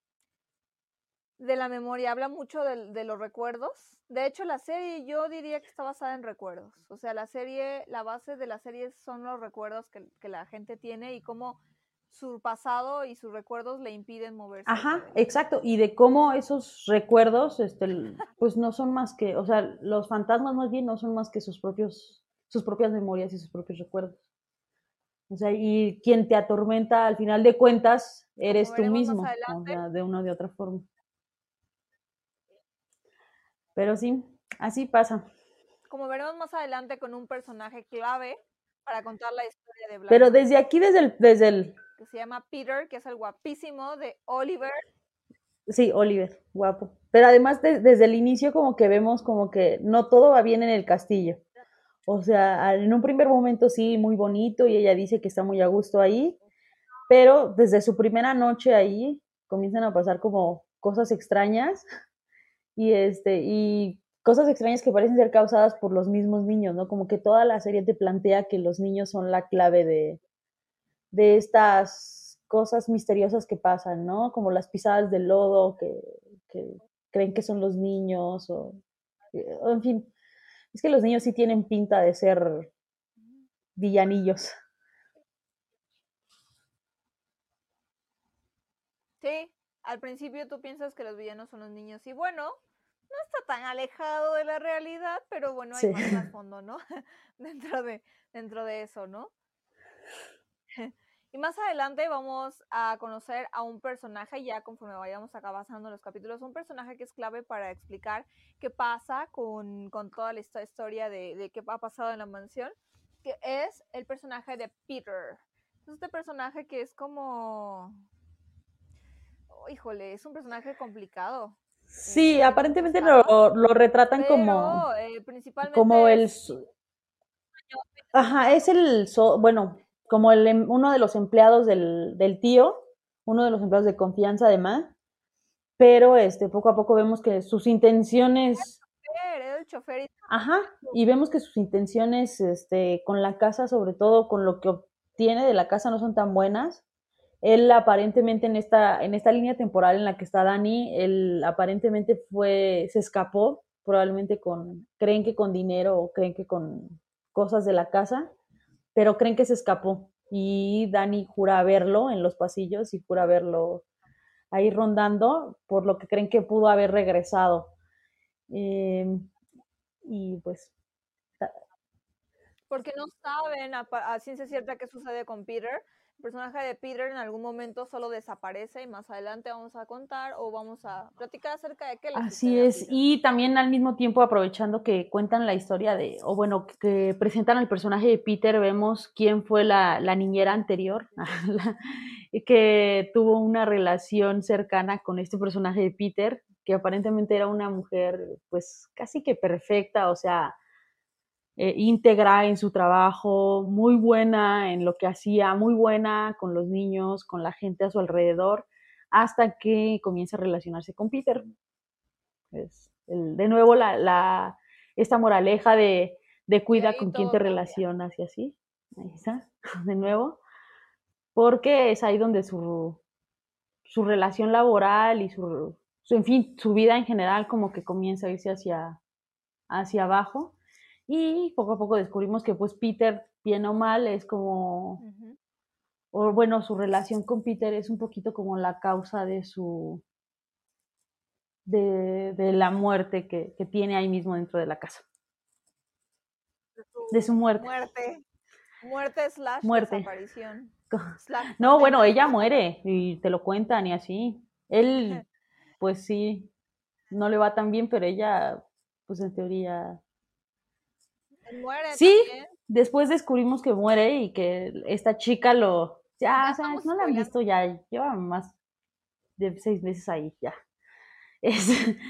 de la memoria, habla mucho de, los recuerdos. De hecho, la serie yo diría que está basada en recuerdos. O sea, la serie, la base de la serie son los recuerdos que, que la gente tiene y cómo su pasado y sus recuerdos le impiden moverse. Ajá, exacto. Y de cómo esos recuerdos, este, pues no son más que, o sea, los fantasmas más bien no son más que sus propios sus propias memorias y sus propios recuerdos. O sea, y quien te atormenta al final de cuentas eres tú mismo, de una o de otra forma. Pero sí, así pasa. Como veremos más adelante con un personaje clave para contar la historia de Black. Pero desde aquí, desde el, desde el... Que se llama Peter, que es el guapísimo de Oliver. Sí, Oliver, guapo. Pero además desde el inicio como que vemos como que no todo va bien en el castillo. O sea, en un primer momento sí, muy bonito y ella dice que está muy a gusto ahí, pero desde su primera noche ahí comienzan a pasar como cosas extrañas y este y cosas extrañas que parecen ser causadas por los mismos niños, ¿no? Como que toda la serie te plantea que los niños son la clave de, de estas cosas misteriosas que pasan, ¿no? Como las pisadas del lodo que, que creen que son los niños o en fin, es que los niños sí tienen pinta de ser villanillos. Sí, al principio tú piensas que los villanos son los niños y bueno, no está tan alejado de la realidad, pero bueno, hay más fondo, ¿no? dentro de dentro de eso, ¿no? Y más adelante vamos a conocer a un personaje, ya conforme vayamos acá avanzando los capítulos, un personaje que es clave para explicar qué pasa con, toda la historia de, qué ha pasado en la mansión, que es el personaje de Peter. este personaje que es como... Oh, híjole, es un personaje complicado. Sí, eh, aparentemente lo, retratan como... Eh, principalmente como el... Ajá, es el... bueno, como el, em, uno de los empleados del, del, tío, uno de los empleados de confianza además, pero este, poco a poco vemos que sus intenciones... El chofer, Ajá, y vemos que sus intenciones este, con la casa, sobre todo con lo que obtiene de la casa, no son tan buenas. Él aparentemente en esta, en esta línea temporal en la que está Dani, él aparentemente fue, se escapó, probablemente con, creen que con dinero o creen que con cosas de la casa, pero creen que se escapó. Y Dani jura verlo en los pasillos y jura verlo ahí rondando, por lo que creen que pudo haber regresado. Em, y pues. Porque no saben a, a ciencia cierta qué sucede con Peter, el personaje de Peter en algún momento solo desaparece y más adelante vamos a contar o vamos a platicar acerca de qué. Así es, y también al mismo tiempo aprovechando que cuentan la historia de, o bueno, que presentan al personaje de Peter, vemos quién fue la, la niñera anterior, que tuvo una relación cercana con este personaje de Peter, que aparentemente era una mujer pues casi que perfecta, o sea, eh, íntegra en su trabajo, muy buena en lo que hacía, muy buena con los niños, con la gente a su alrededor, hasta que comienza a relacionarse con Peter. de nuevo, la, esta moraleja de, de cuida con quién te relacionas y así. Ahí está, de nuevo. Porque es ahí donde su, su relación laboral y su, en fin, su vida en general como que comienza a irse hacia, hacia abajo. Y poco a poco descubrimos que pues Peter, bien o mal, es como, o bueno, su relación con Peter es un poquito como la causa de su, de, la muerte que, tiene ahí mismo dentro de la casa. De su, muerte. Muerte. Muerte slash muerte. desaparición. no, bueno, ella muere y te lo cuentan y así. Él, pues sí, no le va tan bien, pero ella, pues en teoría Muere sí, después descubrimos que muere y que esta chica lo, ya, no la han visto ya, lleva más de seis meses ahí, ya.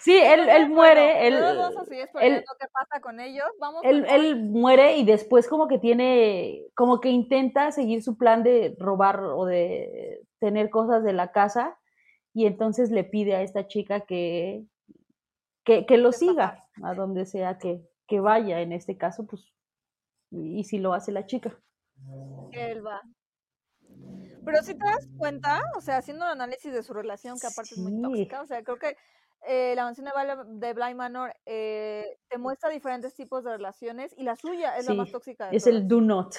sí, él, él muere, él, él, qué pasa con ellos, Vamos él, él muere y después como que tiene, como que intenta seguir su plan de robar o de tener cosas de la casa y entonces le pide a esta chica que, que, que lo siga a donde sea que, que vaya, en este caso, pues, y si lo hace la chica. Él va. Pero si te das cuenta, o sea, haciendo un análisis de su relación, que aparte es muy tóxica, o sea, creo que eh, la mansión de, Bly Manor eh, te muestra diferentes tipos de relaciones y la suya es la más tóxica. De es el do not.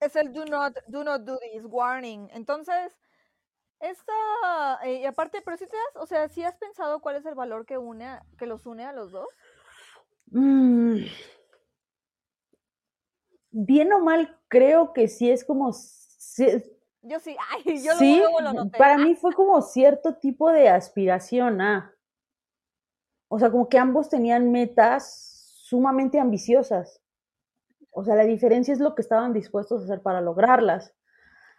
es el do not, do not do this, warning. Entonces, esta, eh, y aparte, pero si te das, o sea, si has pensado cuál es el valor que une, que los une a los dos. Mm. Bien o mal, creo que sí es como. yo sí, ay, yo sí, lo noté. Para mí fue como cierto tipo de aspiración a. O sea, como que ambos tenían metas sumamente ambiciosas. O sea, la diferencia es lo que estaban dispuestos a hacer para lograrlas.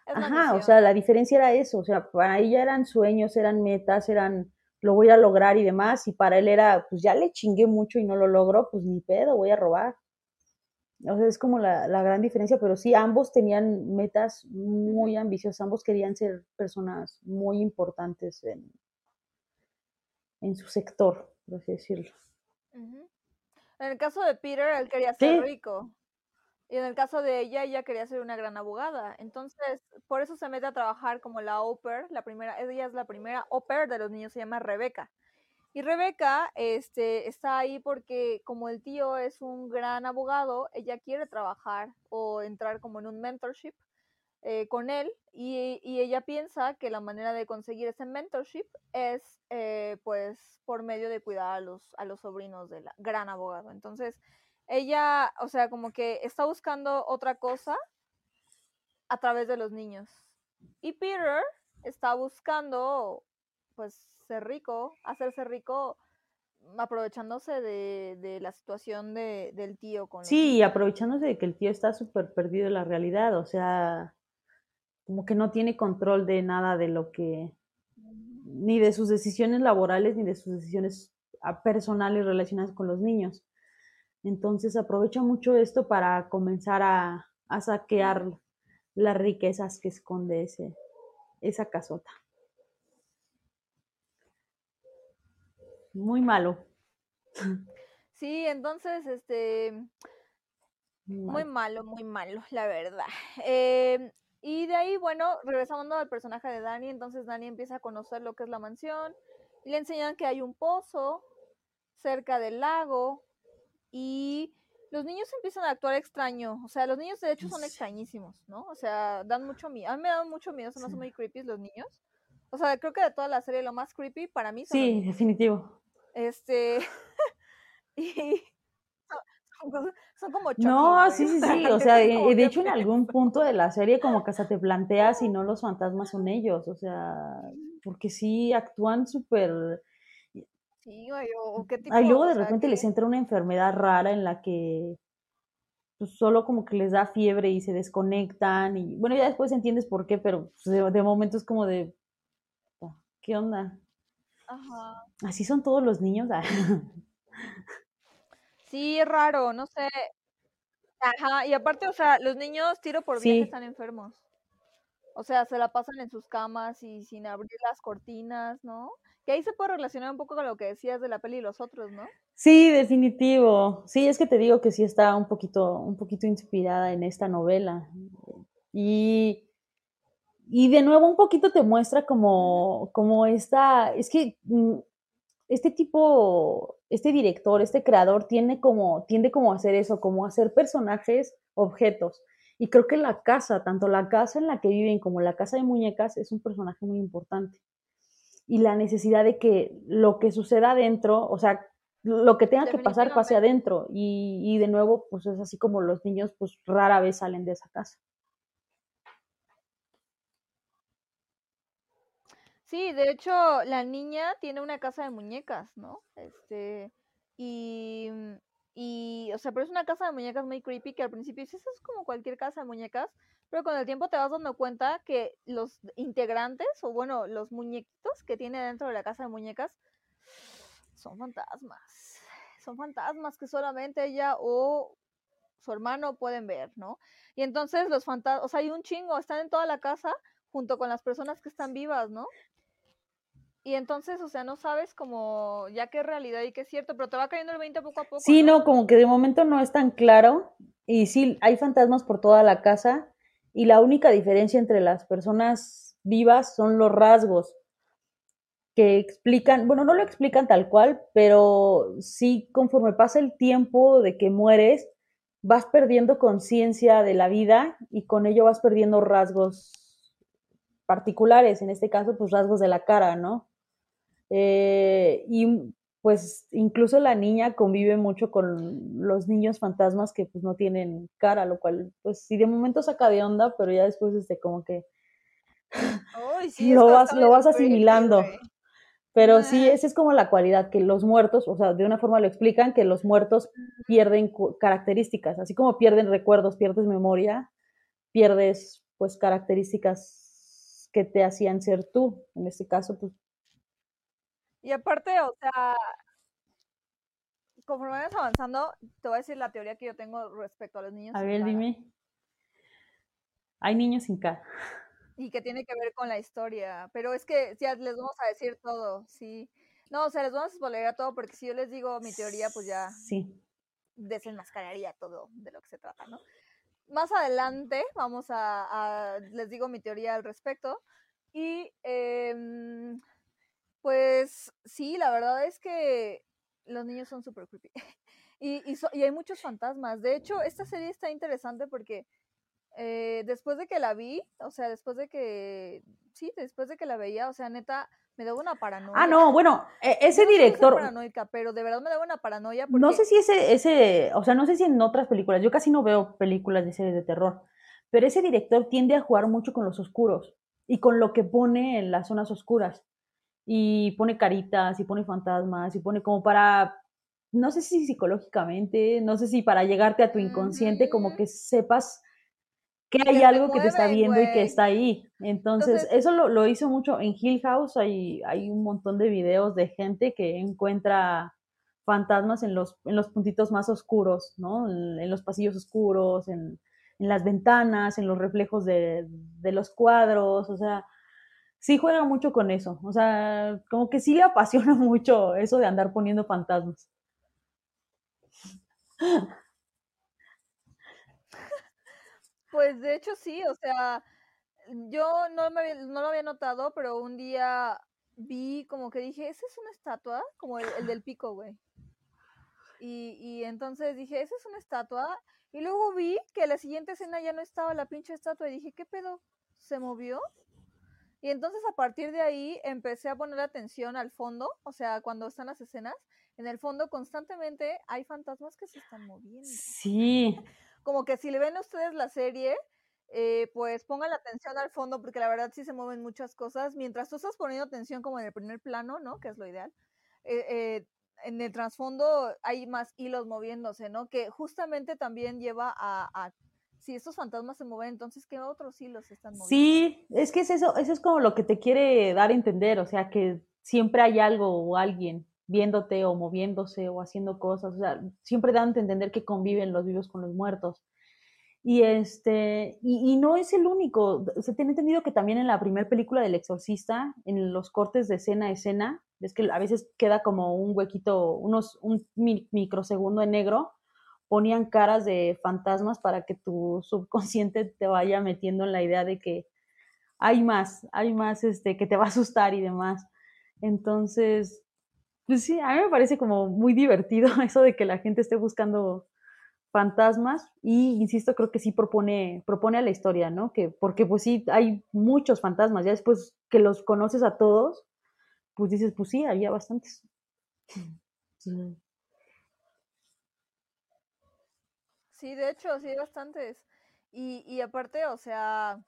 Ajá, o sea, la diferencia era eso, o sea, para ella eran sueños, eran metas, eran lo voy a lograr y demás, y para él era, pues ya le chingué mucho y no lo logro, pues ni pedo, voy a robar. O sea, es como la, la gran diferencia, pero sí, ambos tenían metas muy ambiciosas, ambos querían ser personas muy importantes en, en su sector, por así decirlo. En el caso de Peter, él quería ser rico. Y en el caso de ella, ella quería ser una gran abogada. Entonces, por eso se mete a trabajar como la au pair, la primera, ella es la primera au pair de los niños, se llama Rebeca. Y Rebeca este, está ahí porque como el tío es un gran abogado, ella quiere trabajar o entrar como en un mentorship eh, con él y, ella piensa que la manera de conseguir ese mentorship es eh, pues por medio de cuidar a los, a los sobrinos del gran abogado. Entonces, ella, o sea, como que está buscando otra cosa a través de los niños. Y Peter está buscando, pues, ser rico, hacerse rico aprovechándose de, la situación de, del tío con Sí, y aprovechándose de que el tío está súper perdido en la realidad, o sea, como que no tiene control de nada de lo que, ni de sus decisiones laborales, ni de sus decisiones ah, personales relacionadas con los niños. Entonces aprovecha mucho esto para comenzar a, saquear las riquezas que esconde ese, esa casota. Muy malo. Sí, entonces, este, muy malo, muy malo, la verdad. Em, y de ahí, bueno, regresando al personaje de Dani, entonces Dani empieza a conocer lo que es la mansión y le enseñan que hay un pozo cerca del lago y los niños empiezan a actuar extraño. O sea, los niños de hecho son extrañísimos, ¿no? O sea, dan mucho miedo. A mí me dan mucho miedo, son muy creepy los niños. O sea, creo que de toda la serie lo más creepy para mí son Sí, definitivo. Este. y. Son, como No, sí, sí, sí. O sea, de, de hecho, en algún punto de la serie, como que hasta te planteas si no los fantasmas son ellos. O sea, porque sí actúan súper Sí, o qué tipo. Ahí luego de repente les entra una enfermedad rara en la que pues, solo como que les da fiebre y se desconectan y bueno, ya después entiendes por qué, pero pues, de, momento es como de, ah, ¿qué onda? Ajá. Así son todos los niños. Ah. sí, es raro, no sé. Ajá, y aparte, o sea, los niños tiro por viaje están enfermos. O sea, se la pasan en sus camas y sin abrir las cortinas, ¿no? Que ahí se puede relacionar un poco con lo que decías de la peli y los otros, ¿no? Sí, definitivo. Sí, es que te digo que sí está un poquito, un poquito inspirada en esta novela. Y, y de nuevo un poquito te muestra como, como esta, es que mm, este tipo, este director, este creador tiene como, tiende como a hacer eso, como a hacer personajes objetos. Y creo que la casa, tanto la casa en la que viven como la casa de muñecas, es un personaje muy importante. Y la necesidad de que lo que suceda adentro, o sea, lo que tenga que pasar pase adentro. Y, y de nuevo, pues es así como los niños, pues rara vez salen de esa casa. Sí, de hecho, la niña tiene una casa de muñecas, ¿no? Este, y y, o sea, pero es una casa de muñecas muy creepy que al principio dices, es como cualquier casa de muñecas, pero con el tiempo te vas dando cuenta que los integrantes, o bueno, los muñequitos que tiene dentro de la casa de muñecas, son fantasmas. Son fantasmas que solamente ella o su hermano pueden ver, ¿no? Y entonces los fantasmas, o sea, hay un chingo, están en toda la casa junto con las personas que están vivas, ¿no? Y entonces, o sea, no sabes como ya qué es realidad y qué es cierto, pero te va cayendo el 20 poco a poco. Sí, ¿no? como que de momento no es tan claro. Y sí, hay fantasmas por toda la casa. Y la única diferencia entre las personas vivas son los rasgos que explican, bueno, no lo explican tal cual, pero sí conforme pasa el tiempo de que mueres, vas perdiendo conciencia de la vida y con ello vas perdiendo rasgos particulares, en este caso, pues rasgos de la cara, ¿no? Eh, y pues incluso la niña convive mucho con los niños fantasmas que pues no tienen cara, lo cual pues sí de momento saca de onda, pero ya después este como que lo, vas, lo vas asimilando. Pero sí, esa es como la cualidad, que los muertos, o sea, de una forma lo explican, que los muertos pierden características, así como pierden recuerdos, pierdes memoria, pierdes pues características que te hacían ser tú. En este caso, pues y aparte, o sea, conforme vayas avanzando, te voy a decir la teoría que yo tengo respecto a los niños. A ver, dime. Hay niños sin cara. Y que tiene que ver con la historia. Pero es que ya les vamos a decir todo, sí. No, o sea, les vamos a spoiler todo porque si yo les digo mi teoría, pues ya sí. desenmascararía todo de lo que se trata, ¿no? Más adelante vamos a, a les digo mi teoría al respecto. Y eh, pues sí, la verdad es que los niños son súper creepy. y, y, hay muchos fantasmas. De hecho, esta serie está interesante porque eh, después de que la vi, o sea, después de que, sí, después de que la veía, o sea, neta, me daba una paranoia. Ah, no, bueno, e, ese director. paranoica, pero de verdad me daba una paranoia. No sé si ese, ese, o sea, no sé si en otras películas, yo casi no veo películas de series de terror, pero ese director tiende a jugar mucho con los oscuros y con lo que pone en las zonas oscuras y pone caritas y pone fantasmas y pone como para, no sé si psicológicamente, no sé si para llegarte a tu inconsciente, como que sepas que hay algo que te está viendo y que está ahí. Entonces, eso lo, lo, hizo mucho en Hill House, hay, hay un montón de videos de gente que encuentra fantasmas en los, en los puntitos más oscuros, ¿no? En, los pasillos oscuros, en, en, las ventanas, en los reflejos de, de los cuadros, o sea, sí juega mucho con eso. O sea, como que sí le apasiona mucho eso de andar poniendo fantasmas. Pues de hecho sí, o sea, yo no, me, no lo había notado, pero un día vi como que dije, ¿esa es una estatua? Como el, el del pico, güey. Y, y entonces dije, ¿esa es una estatua? Y luego vi que la siguiente escena ya no estaba la pinche estatua y dije, ¿qué pedo? ¿Se movió? Y entonces a partir de ahí empecé a poner atención al fondo, o sea, cuando están las escenas, en el fondo constantemente hay fantasmas que se están moviendo. Sí. Como que si le ven a ustedes la serie, eh, pues pongan atención al fondo, porque la verdad sí se mueven muchas cosas. Mientras tú estás poniendo atención como en el primer plano, ¿no? Que es lo ideal. Eh, eh, en el trasfondo hay más hilos moviéndose, ¿no? Que justamente también lleva a si estos fantasmas se mueven, entonces ¿qué otros hilos están moviendo? Sí, es que es eso, eso es como lo que te quiere dar a entender, o sea, que siempre hay algo o alguien viéndote o moviéndose o haciendo cosas, o sea, siempre dan a entender que conviven los vivos con los muertos. Y este, y, no es el único. Se tiene entendido que también en la primera película del Exorcista, en los cortes de escena a escena, ves que a veces queda como un huequito, unos, un microsegundo en negro, ponían caras de fantasmas para que tu subconsciente te vaya metiendo en la idea de que hay más, hay más este, que te va a asustar y demás. Entonces, pues sí, a mí me parece como muy divertido eso de que la gente esté buscando fantasmas y insisto creo que sí propone propone a la historia no que porque pues sí hay muchos fantasmas ya después que los conoces a todos pues dices pues sí había bastantes. Sí de hecho sí hay bastantes y, y aparte o sea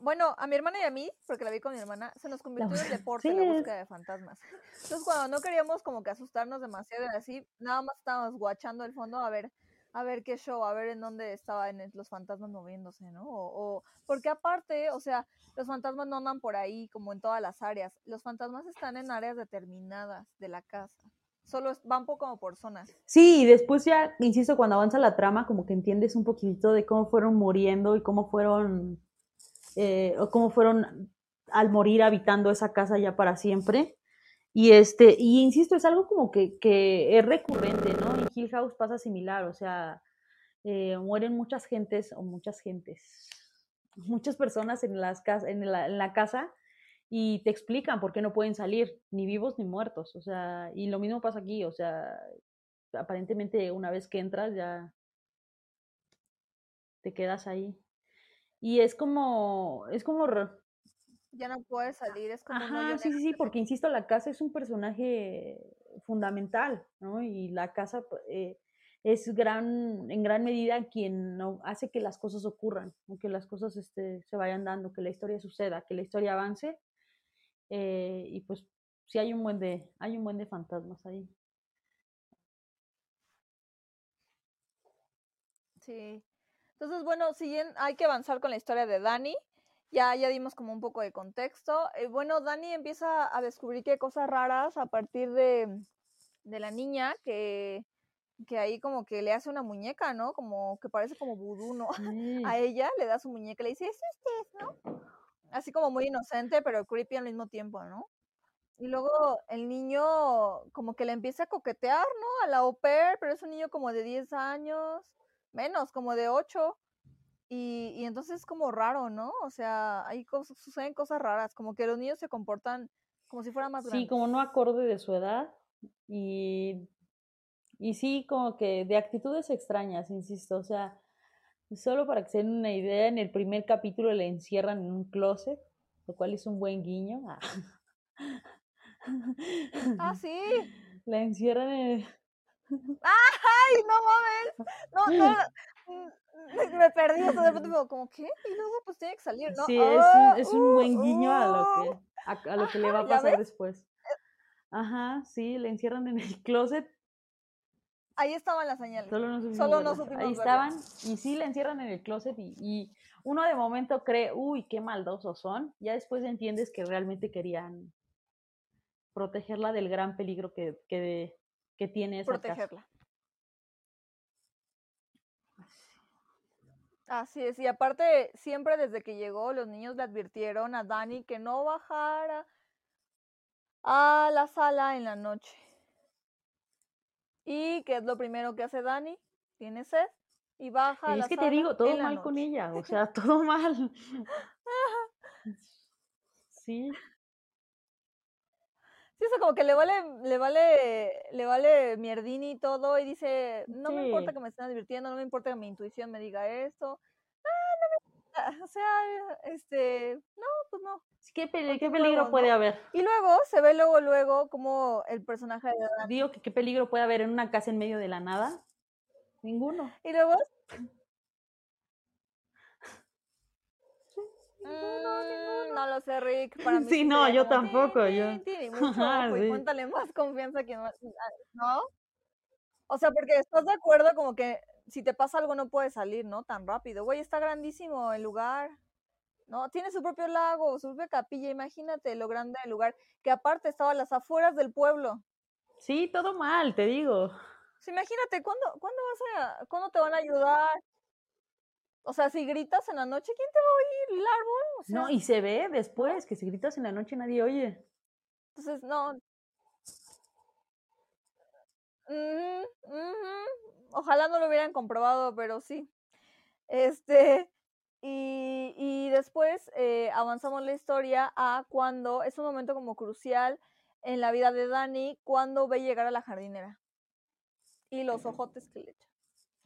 bueno, a mi hermana y a mí, porque la vi con mi hermana, se nos convirtió en deporte la búsqueda de fantasmas. Entonces, cuando no queríamos como que asustarnos demasiado así, nada más estábamos guachando el fondo a ver, a ver qué show, a ver en dónde estaban los fantasmas moviéndose, ¿no? O, porque aparte, o sea, los fantasmas no andan por ahí como en todas las áreas. Los fantasmas están en áreas determinadas de la casa. Solo van como por zonas. Sí, y después ya, insisto, cuando avanza la trama, como que entiendes un poquito de cómo fueron muriendo y cómo fueron eh, o cómo fueron al morir habitando esa casa ya para siempre. Y este, y insisto, es algo como que, que es recurrente, ¿no? En Hill House pasa similar, o sea, eh, mueren muchas gentes, o muchas gentes, muchas personas en, las en, en la casa y te explican por qué no pueden salir, ni vivos ni muertos, o sea, y lo mismo pasa aquí, o sea, aparentemente una vez que entras ya te quedas ahí. Y es como, es como... Ya no puede salir, es como... Ajá, sí, sí, sí, porque insisto, la casa es un personaje fundamental, ¿no? Y la casa eh, es gran, en gran medida quien no, hace que las cosas ocurran, que las cosas este, se vayan dando, que la historia suceda, que la historia avance. Eh, y pues sí hay un buen de, hay un buen de fantasmas ahí. Sí. Entonces, bueno, siguen, hay que avanzar con la historia de Dani. Ya, ya dimos como un poco de contexto. Eh, bueno, Dani empieza a descubrir que hay cosas raras a partir de, la niña que, que ahí como que le hace una muñeca, ¿no? Como que parece como vudú, ¿no? A ella le da su muñeca y le dice, es este, ¿no? Así como muy inocente, pero creepy al mismo tiempo, ¿no? Y luego el niño como que le empieza a coquetear, ¿no? A la au pair, pero es un niño como de 10 años menos, como de 8. Y, y, entonces es como raro, ¿no? O sea, cosas, suceden cosas raras, como que los niños se comportan como si fueran más grandes. Sí, como no acorde de su edad. Y, y sí, como que de actitudes extrañas, insisto. O sea, solo para que se den una idea, en el primer capítulo le encierran en un closet, lo cual es un buen guiño. Ah, sí. La encierran en, ¡Ay, no mames! No, no, mm, me perdí, de repente como, ¿qué? Y luego pues tiene que salir, ¿no? Sí, es, un, ¡Ah! es un buen guiño a lo que, a, lo que le va a pasar después. Ajá, sí, le encierran en el closet. Ahí estaban las señales. Solo no supimos, Solo no supimos Ahí estaban, y sí, le encierran en el closet y, y, uno de momento cree, uy, qué maldosos son. Ya después entiendes que realmente querían protegerla del gran peligro que, que, que tiene esa Protegerla. Así es, y aparte, siempre desde que llegó, los niños le advirtieron a Dani que no bajara a la sala en la noche. ¿Y qué es lo primero que hace Dani? Tiene sed y baja. a la es que te digo, todo mal con ella, o sea, todo mal. sí. Sí, o como que le vale, le vale, le vale mierdini y todo, y dice, no me importa que me estén divirtiendo, no me importa que mi intuición me diga esto. Ah, no me importa. O sea, este, no, pues no. ¿Qué, ¿qué peligro puede haber? Y luego se ve luego, luego, como el personaje de Digo que qué peligro puede haber en una casa en medio de la nada. Ninguno. Y luego Mm, no lo sé, Rick. Para mí sí, no, yo tampoco. yo. cuéntale más confianza que ah, ¿no? O sea, porque estás de acuerdo como que si te pasa algo no puedes salir, ¿no? Tan rápido. Güey, está grandísimo el lugar. ¿No? Tiene su propio lago, su propia capilla. Imagínate lo grande del lugar. Que aparte estaba a las afueras del pueblo. Sí, todo mal, te digo. imagínate, ¿cuándo, ¿cuándo vas a, cuándo te van a ayudar? O sea, si gritas en la noche, ¿quién te va a oír? ¿El árbol? O sea, No, y se ve después que si gritas en la noche nadie oye. Entonces, no. Ojalá no lo hubieran comprobado, pero sí. Este, y, y después eh, avanzamos la historia a cuando, es un momento como crucial en la vida de Dani, cuando ve llegar a la jardinera. Y los ojotes que le echa.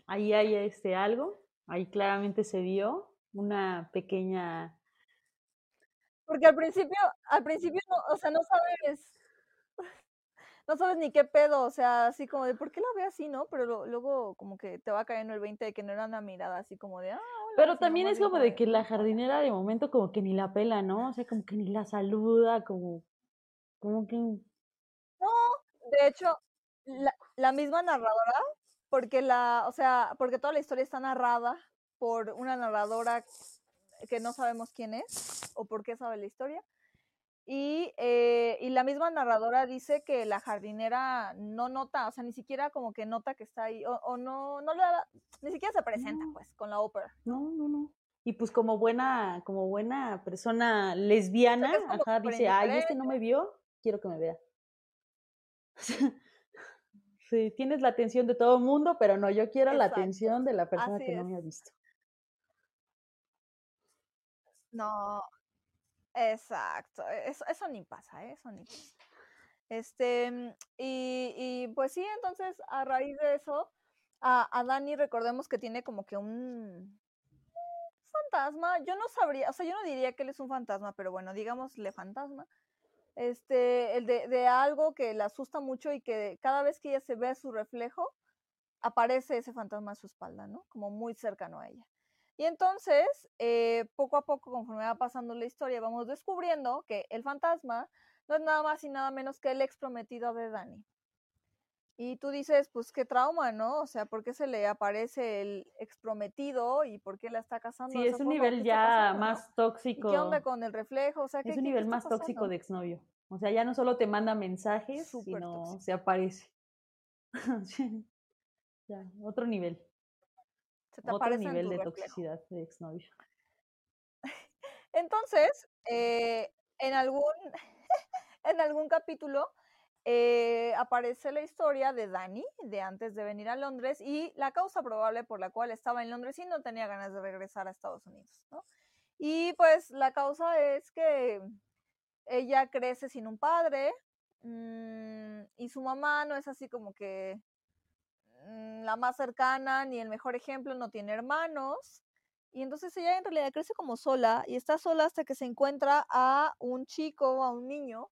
Ahí hay este algo, ahí claramente se vio una pequeña Porque al principio, al principio, no, o sea, no sabes, no sabes ni qué pedo, o sea, así como de, ¿por qué la ve así, no? Pero lo- luego como que te va cayendo el 20 de que no era una mirada así como de, ah, hola, Pero también es como de que la jardinera de momento como que ni la pela, ¿no? O sea, como que ni la saluda, como, como que... De hecho, la, la misma narradora, porque la, o sea, porque toda la historia está narrada por una narradora que no sabemos quién es o por qué sabe la historia. Y, eh, y la misma narradora dice que la jardinera no nota, o sea, ni siquiera como que nota que está ahí, o, o no, no le da, ni siquiera se presenta, No. pues, con la ópera. No, no, no. Y pues como buena, como buena persona lesbiana, ajá, dice, ay, este no me vio, quiero que me vea. Sí, tienes la atención de todo el mundo, pero no, yo quiero la atención de la persona así que no me ha visto. No, exacto, eso, eso ni pasa, ¿eh? eso ni pasa. Este, mm, y, y pues sí, entonces a raíz de eso, a, a Dani recordemos que tiene como que un fantasma, yo no sabría, o sea, yo no diría que él es un fantasma, pero bueno, digámosle fantasma, este, el de, de algo que le asusta mucho y que cada vez que ella se ve su reflejo, aparece ese fantasma a su espalda, ¿no? Como muy cercano a ella. Y entonces, eh, poco a poco, conforme va pasando la historia, vamos descubriendo que el fantasma no es nada más y nada menos que el ex prometido de Dani. Y tú dices, pues qué trauma, ¿no? O sea, ¿por qué se le aparece el ex prometido y por qué la está casando? Sí, es un nivel ya pasando, no? más ¿Y tóxico. qué onda con el reflejo? O sea, ¿qué, Es un qué- qué nivel más tóxico de exnovio. O sea, ya no solo te manda mensajes, Súper sino tóxico. se aparece. Ya, otro nivel. Se te Otro nivel de reflejo. toxicidad de exnovio. Entonces, eh, en algún, en algún capítulo eh, aparece la historia de Dani, de antes de venir a Londres, y la causa probable por la cual estaba en Londres y no tenía ganas de regresar a Estados Unidos, ¿no? Y pues la causa es que ella crece sin un padre mm, y su mamá no es así como que la más cercana ni el mejor ejemplo, no tiene hermanos. Y entonces ella en realidad crece como sola y está sola hasta que se encuentra a un chico, a un niño,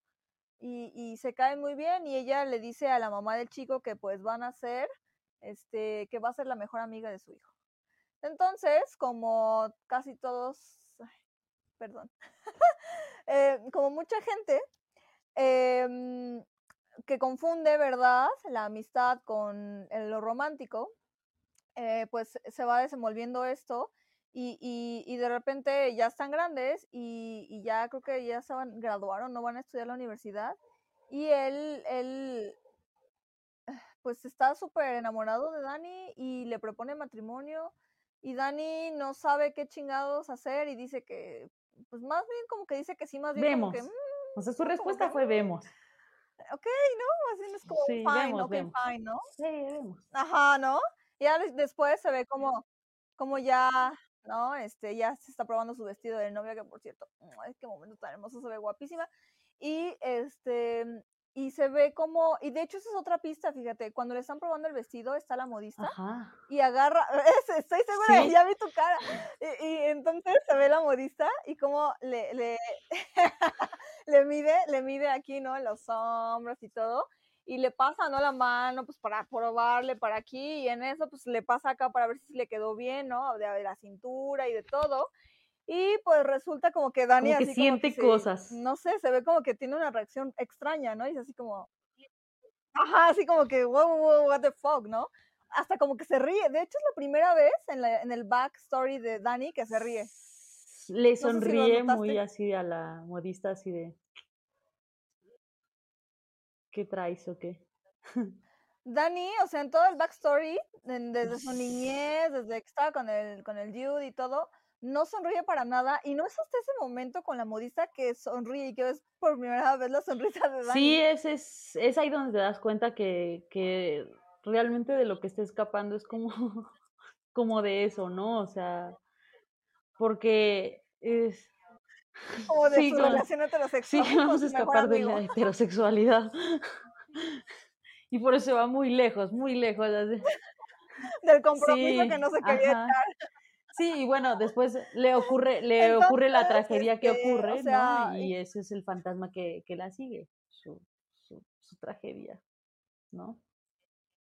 y, y se cae muy bien y ella le dice a la mamá del chico que pues van a ser, este, que va a ser la mejor amiga de su hijo. Entonces, como casi todos, ay, perdón, eh, como mucha gente em, que confunde, ¿verdad?, la amistad con lo romántico, eh, pues se va desenvolviendo esto y, y- y de repente ya están grandes y, y ya creo que ya se van, graduaron, no van a estudiar la universidad y él, él pues está súper enamorado de Dani y le propone matrimonio y Dani no sabe qué chingados hacer y dice que, pues más bien como que dice que sí, más bien como Vemos. que, "Mm, O sea, su como respuesta que, fue vemos. Ok, ¿no? Bien es como Sí, fine, vemos, ok, vemos. fine, ¿no? Sí, vemos. Ajá, ¿no? Ya des- después se ve como, como ya, ¿no? Este, ya se está probando su vestido de novia, que por cierto, ay, qué momento tan hermoso, se ve guapísima. Y este, y se ve como, y de hecho esa es otra pista, fíjate, cuando le están probando el vestido está la modista Ajá. y agarra, es- estoy segura, Sí. ya vi tu cara. Y, y entonces se ve la modista y como le, le, le mide, le mide aquí, ¿no? Los hombros y todo. Y le pasa, ¿no? La mano, pues para probarle para aquí. Y en eso, pues le pasa acá para ver si le quedó bien, ¿no? De, de la cintura y de todo. Y pues resulta como que Dani Como que así siente cosas. no sé, se ve como que tiene una reacción extraña, ¿no? Y es así como, ajá, así como que, wow, wow, what the fuck, ¿no? Hasta como que se ríe. De hecho, es la primera vez en, la- en el backstory de Dani que se ríe. Le sé si lo sonríe muy así a la modista, así de. ¿Qué traes o qué? Dani, o sea, en todo el backstory, desde su niñez, desde que estaba con el, con el dude y todo, no sonríe para nada y no es hasta ese momento con la modista que sonríe y que ves por primera vez la sonrisa de Dani. Sí, es, es, es ahí donde te das cuenta que, que realmente de lo que está escapando es como, como de eso, ¿no? O sea, porque es... Como de su relación heterosexual. Sí, vamos a escapar de la heterosexualidad. y por eso va muy lejos, muy lejos. Del compromiso que no se quería echar. Sí, y bueno, después le ocurre, le ocurre la tragedia que este, ocurre, ¿no? Y ese es el fantasma que, que la sigue, su, su, su, tragedia, ¿no?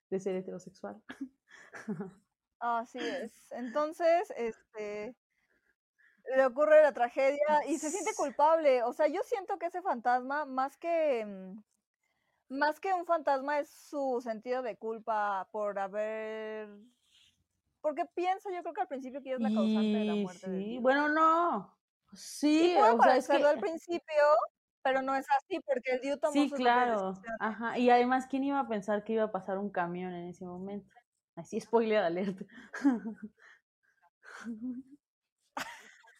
De ser heterosexual. Así es. Entonces, este le ocurre la tragedia y se siente culpable. O sea, yo siento que ese fantasma, más que mm, más que un fantasma, es su sentido de culpa por haber porque piensa, yo creo que al principio que ella es la causante de la muerte. Sí, bueno, no. Sí, o sea, es que... al principio, pero no es así porque el Dios tomó Sí, claro. Ajá. Y además, ¿quién iba a pensar que iba a pasar un camión en ese momento? Así, spoiler alert.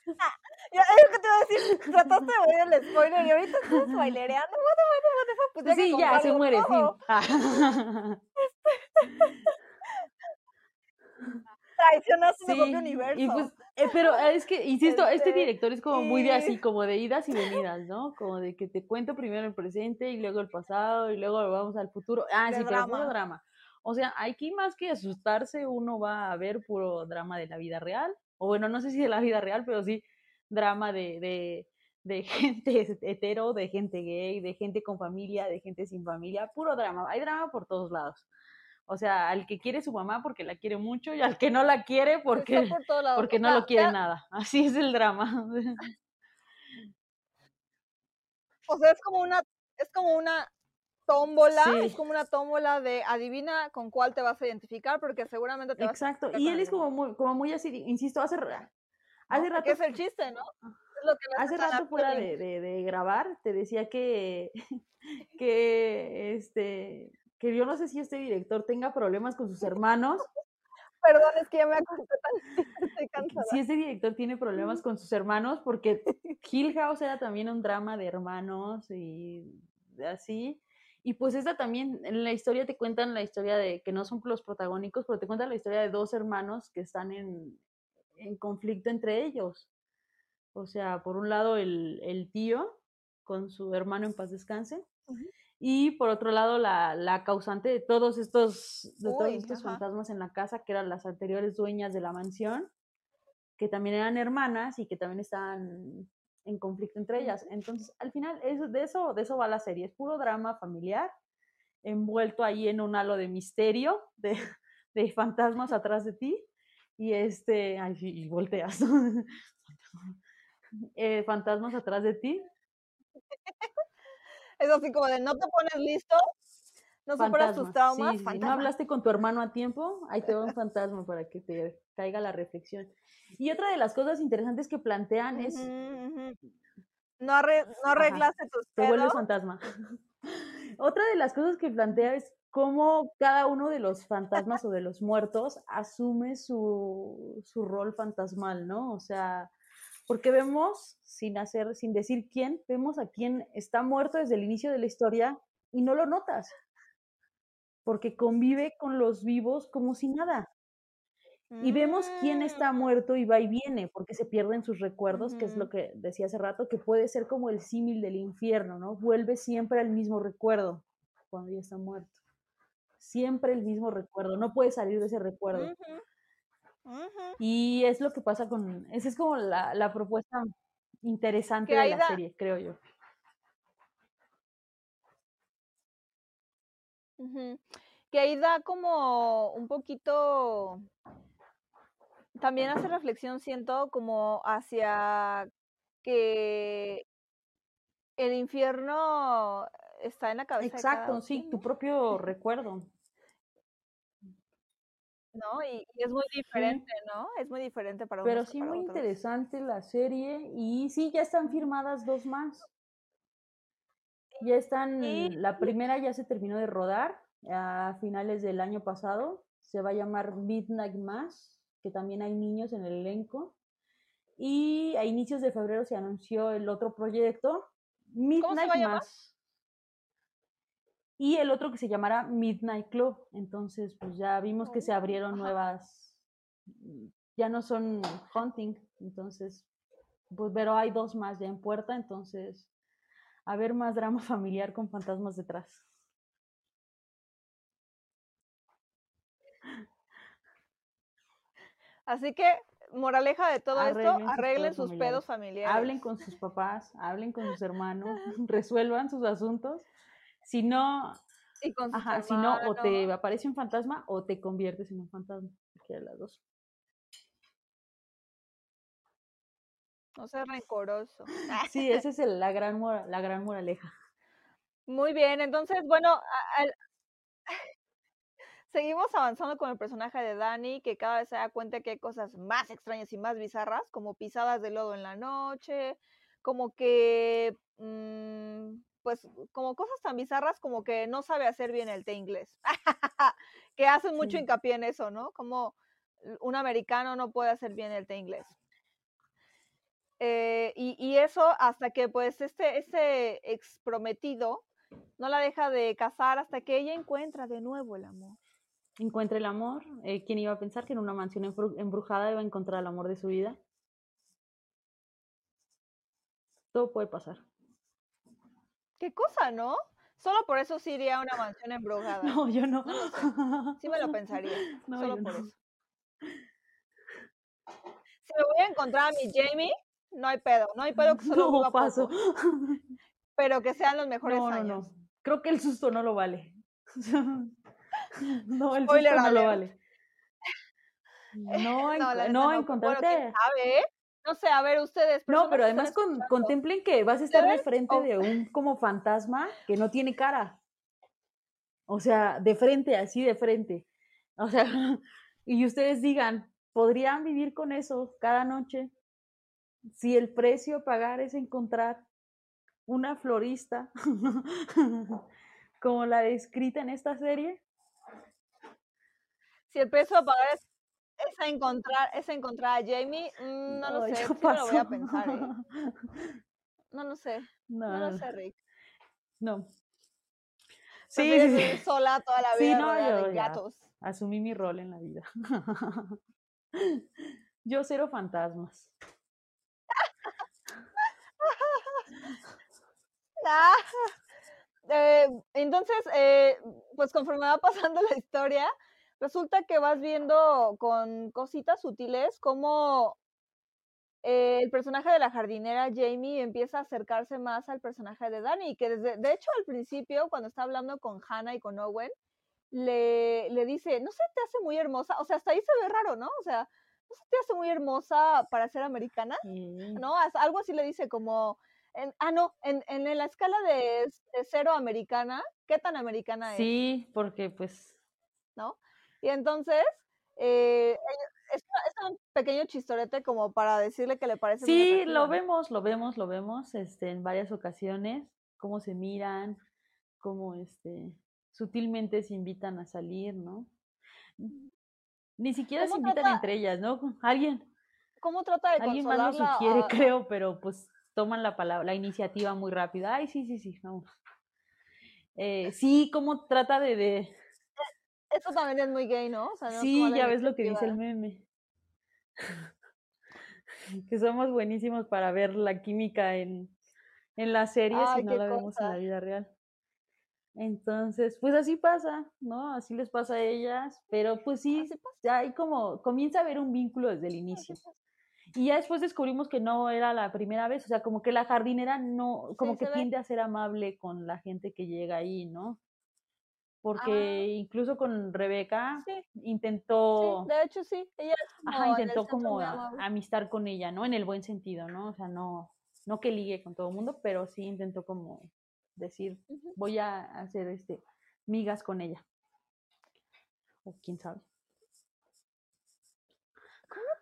Ya, es que te iba a decir, trataste de ver el spoiler y ahorita estás spoilereando. Bueno, bueno, bueno, pues ya sí, ya, se muere, fin. traicionó su propio universo. Y pues, eh, pero es que, insisto, este, este, director es como muy de así, como de idas y venidas, ¿no? Como de que te cuento primero el presente y luego el pasado y luego vamos al futuro. Ah, sí, pero puro drama. O sea, aquí más que asustarse, uno va a ver puro drama de la vida real. O bueno, no sé si de la vida real, pero sí drama de, de, de gente hetero, de gente gay, de gente con familia, de gente sin familia, puro drama. Hay drama por todos lados. O sea, al que quiere su mamá porque la quiere mucho y al que no la quiere porque, porque no lo quiere nada. Así es el drama. O sea, es como una, es como una tómbola, es como una tómbola de adivina con cuál te vas a identificar porque seguramente te Exacto. vas a y él es como muy, como muy así, insisto, hace, hace rato. Que es el chiste, ¿no? hace rato fuera de, de, de, grabar, te decía que, que este que yo no sé si este director tenga problemas con sus hermanos. Perdón, es que ya me acosté tan estoy cansada. Si este director tiene problemas con sus hermanos, porque Hill House era también un drama de hermanos y así. Y pues esta también, en la historia te cuentan la historia de, que no son los protagónicos, pero te cuentan la historia de dos hermanos que están en, en conflicto entre ellos. O sea, por un lado el, el tío con su hermano en paz descanse, y por otro lado, la, la causante de todos estos, de todos estos fantasmas en la casa, que eran las anteriores dueñas de la mansión, que también eran hermanas y que también estaban en conflicto entre ellas. Entonces, al final, eso, de, eso, de eso va la serie. Es puro drama familiar, envuelto ahí en un halo de misterio, de, de fantasmas atrás de ti. Y este, ay, y volteas. eh, fantasmas atrás de ti. Es así como de no te pones listo, no superas tus traumas. Si no hablaste con tu hermano a tiempo, ahí te va un fantasma para que te caiga la reflexión. Y otra de las cosas interesantes que plantean es... No, arreglaste tus Te vuelves fantasma. otra de las cosas que plantea es cómo cada uno de los fantasmas o de los muertos asume su, su rol fantasmal, ¿no? O sea, porque vemos, sin hacer, sin decir quién, vemos a quien está muerto desde el inicio de la historia y no lo notas, porque convive con los vivos como si nada. Y vemos quién está mm. muerto y va y viene, porque se pierden sus recuerdos, que es lo que decía hace rato, que puede ser como el símil del infierno, ¿no? Vuelve siempre al mismo recuerdo cuando ya está muerto. Siempre el mismo recuerdo, no puede salir de ese recuerdo. Y es lo que pasa con, esa es como la, la propuesta interesante de la serie, creo yo. Que ahí da como un poquito, también hace reflexión, siento, como hacia que el infierno está en la cabeza. Exacto, sí, tu propio recuerdo. ¿no? Y, es muy diferente, ¿no? Es muy diferente para Pero sí, muy interesante la serie y sí, ya están firmadas dos más. Ya están, la primera ya se terminó de rodar a finales del año pasado. Se va a llamar Midnight Mass, que también hay niños en el elenco. Y a inicios de febrero se anunció el otro proyecto, Midnight Mass. Y el otro que se llamará Midnight Club. Entonces, pues ya vimos que se abrieron nuevas, ya no son hunting, entonces, pues, pero hay dos más ya en puerta, entonces, a ver más drama familiar con fantasmas detrás. Así que, moraleja de todo esto, arreglen sus, pedos familiares. Hablen con sus papás, hablen con sus hermanos, resuelvan sus asuntos. Si no, ajá, si no, o te aparece un fantasma o te conviertes en un fantasma. de las dos. No seas rencoroso. Sí, esa es la, gran la gran moraleja. Muy bien, entonces, bueno, seguimos avanzando con el personaje de Dani, que cada vez se da cuenta que hay cosas más extrañas y más bizarras, como pisadas de lodo en la noche, como que, mm, pues, como cosas tan bizarras como que no sabe hacer bien el té inglés, que hacen mucho hincapié en eso, ¿no? Como un americano no puede hacer bien el té inglés. Eh, y, eso hasta que pues este, este ex prometido no la deja de casar hasta que ella encuentra de nuevo el amor. Encuentra el amor. Eh, ¿Quién iba a pensar que en una mansión embrujada iba a encontrar el amor de su vida? Todo puede pasar. ¿Qué cosa, no? Solo por eso sí iría a una mansión embrujada. No, yo no. sí me lo pensaría. solo por eso. Si me voy a encontrar a mi Jamie, no hay pedo, no hay pedo que solo no, paso. pero que sean los mejores no, años. No, no. Creo que el susto no lo vale. no, el susto no lo vale. No, no, encontrarte. No sé, a ver, ustedes. No, pero además contemplen que vas a estar de frente de un como fantasma que no tiene cara. O sea, de frente, así de frente. O sea, y ustedes digan, ¿podrían vivir con eso cada noche? Si el precio a pagar es encontrar una florista como la descrita en esta serie. Si el precio a pagar es, encontrar, es encontrar a Jamie, mm, no, lo sé, no lo voy a pensar. ¿eh? No lo sé. No, lo sé, Rick. No. Sí, sí, sola toda la vida. Sí, no, yo asumí mi rol en la vida. yo cero fantasmas. Ah, eh, entonces, eh, pues conforme va pasando la historia, resulta que vas viendo con cositas sutiles cómo eh, el personaje de la jardinera Jamie empieza a acercarse más al personaje de Danny, que desde, de hecho al principio, cuando está hablando con Hannah y con Owen, le, le dice, no sé, te hace muy hermosa, o sea, hasta ahí se ve raro, ¿no? O sea, no se te hace muy hermosa para ser americana, ¿no? Algo así le dice como, ah, no, en, en, la escala de, cero americana, ¿qué tan americana es? Sí, porque pues... ¿No? Y entonces, eh, es, un pequeño chistorete como para decirle que le parece... Sí, lo vemos, lo vemos, lo vemos este, en varias ocasiones, cómo se miran, cómo este, sutilmente se invitan a salir, ¿no? Ni siquiera se invitan entre ellas, ¿no? Alguien. ¿Cómo trata de Alguien más lo sugiere, creo, pero pues toman la palabra, la iniciativa muy rápida. Ay, sí, sí, sí, vamos. Eh, sí, ¿cómo trata de, de, Eso también es muy gay, ¿no? sí, ya ves lo que dice el meme. que somos buenísimos para ver la química en, en las series y no la vemos en la vida real. Entonces, pues así pasa, ¿no? Así les pasa a ellas, pero pues sí, ya hay como, comienza a haber un vínculo desde el inicio. Y ya después descubrimos que no era la primera vez, o sea, como que la jardinera no, como que tiende a ser amable con la gente que llega ahí, ¿no? Porque ah. incluso con Rebeca intentó... de hecho sí, ella ajá, intentó como amistar con ella, ¿no? En el buen sentido, ¿no? O sea, no, no que ligue con todo el mundo, pero sí intentó como decir, voy a hacer este migas con ella. O quién sabe.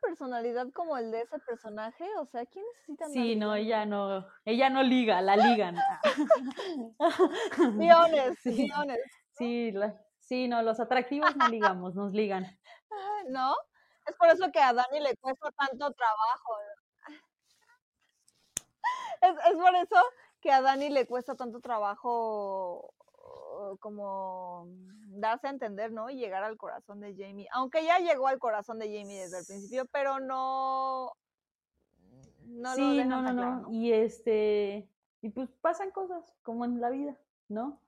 Personalidad como el de ese personaje, o sea, ¿quién necesita Sí, no, ella no, ella no liga, la ligan. Millones, sí, millones. Sí, Sí, no, los atractivos no ligamos, nos ligan. ¿No? Es por eso que a Dani le cuesta tanto trabajo. Es, es por eso que a Dani le cuesta tanto trabajo como darse a entender, ¿no? Y llegar al corazón de Jamie. Aunque ya llegó al corazón de Jamie desde el principio, pero no. no sí, no, no, no. Y este. Y pues pasan cosas, como en la vida, ¿no?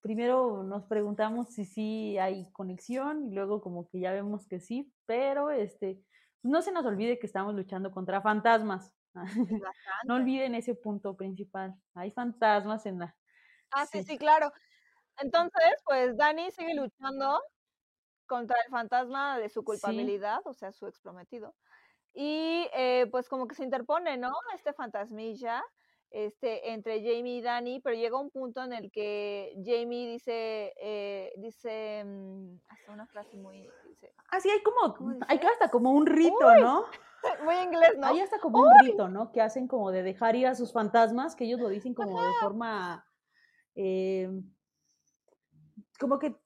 Primero nos preguntamos si sí hay conexión y luego como que ya vemos que sí, pero este, no se nos olvide que estamos luchando contra fantasmas. no olviden ese punto principal. Hay fantasmas en la... Ah, sí, sí, claro. Entonces, pues Dani sigue luchando contra el fantasma de su culpabilidad, o sea, su exprometido. Y eh, pues como que se interpone, ¿no? Este fantasmilla este, entre Jamie y Dani, pero llega un punto en el que Jamie dice, eh, dice, mm, hasta una frase muy... ah, sí, hay como, hay hasta como un rito, ¿no? Muy inglés, ¿no? Hay hasta como un rito, ¿no? Que hacen como de dejar ir a sus fantasmas, que ellos lo dicen como de forma... Eh, como que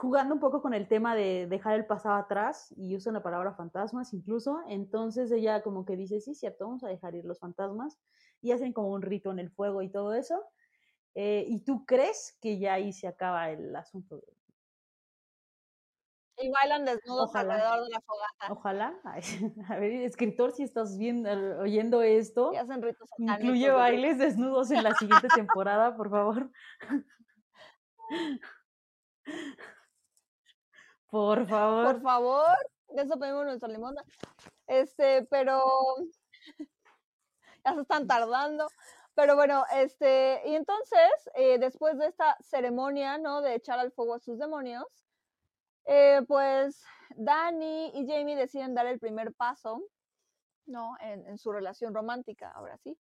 jugando un poco con el tema de dejar el pasado atrás y usan la palabra fantasmas incluso, entonces ella como que dice, sí, cierto, vamos a dejar ir los fantasmas y hacen como un rito en el fuego y todo eso. Eh, ¿Y tú crees que ya ahí se acaba el asunto? Y bailan desnudos alrededor de la fogata. Ojalá. a ver, escritor, si estás viendo, oyendo esto, y hacen ritos incluye bailes desnudos en la siguiente temporada, por favor. Por favor. Por favor. De eso pedimos nuestra limona. Este, pero ya se están tardando. Pero bueno, este, y entonces, eh, después de esta ceremonia, ¿no? De echar al fuego a sus demonios, eh, pues Danny y Jamie deciden dar el primer paso, ¿no? En, en su relación romántica, ahora sí.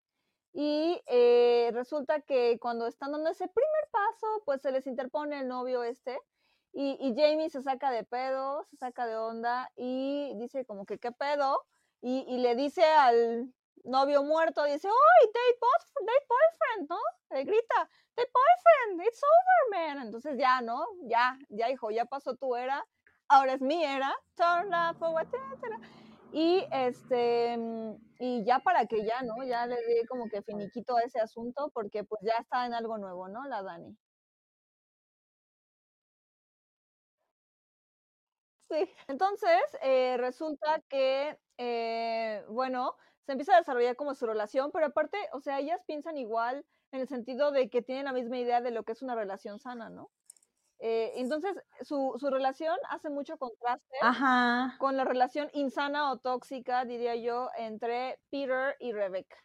Y eh, resulta que cuando están dando ese primer paso, pues se les interpone el novio este. Y, y, Jamie se saca de pedo, se saca de onda y dice como que qué pedo. Y, y le dice al novio muerto, dice, ¡ay, date, date boyfriend! ¿No? Le grita, date boyfriend, it's over, man. Entonces ya, ¿no? Ya, ya hijo, ya pasó tu era, ahora es mi era, turn up. Y este, mm, y ya para que ya, ¿no? Ya le di como que finiquito a ese asunto, porque pues ya está en algo nuevo, ¿no? La Dani. Sí, entonces eh, resulta que, eh, bueno, se empieza a desarrollar como su relación, pero aparte, o sea, ellas piensan igual en el sentido de que tienen la misma idea de lo que es una relación sana, ¿no? Eh, entonces, su, su, relación hace mucho contraste con la relación insana o tóxica, diría yo, entre Peter y Rebecca.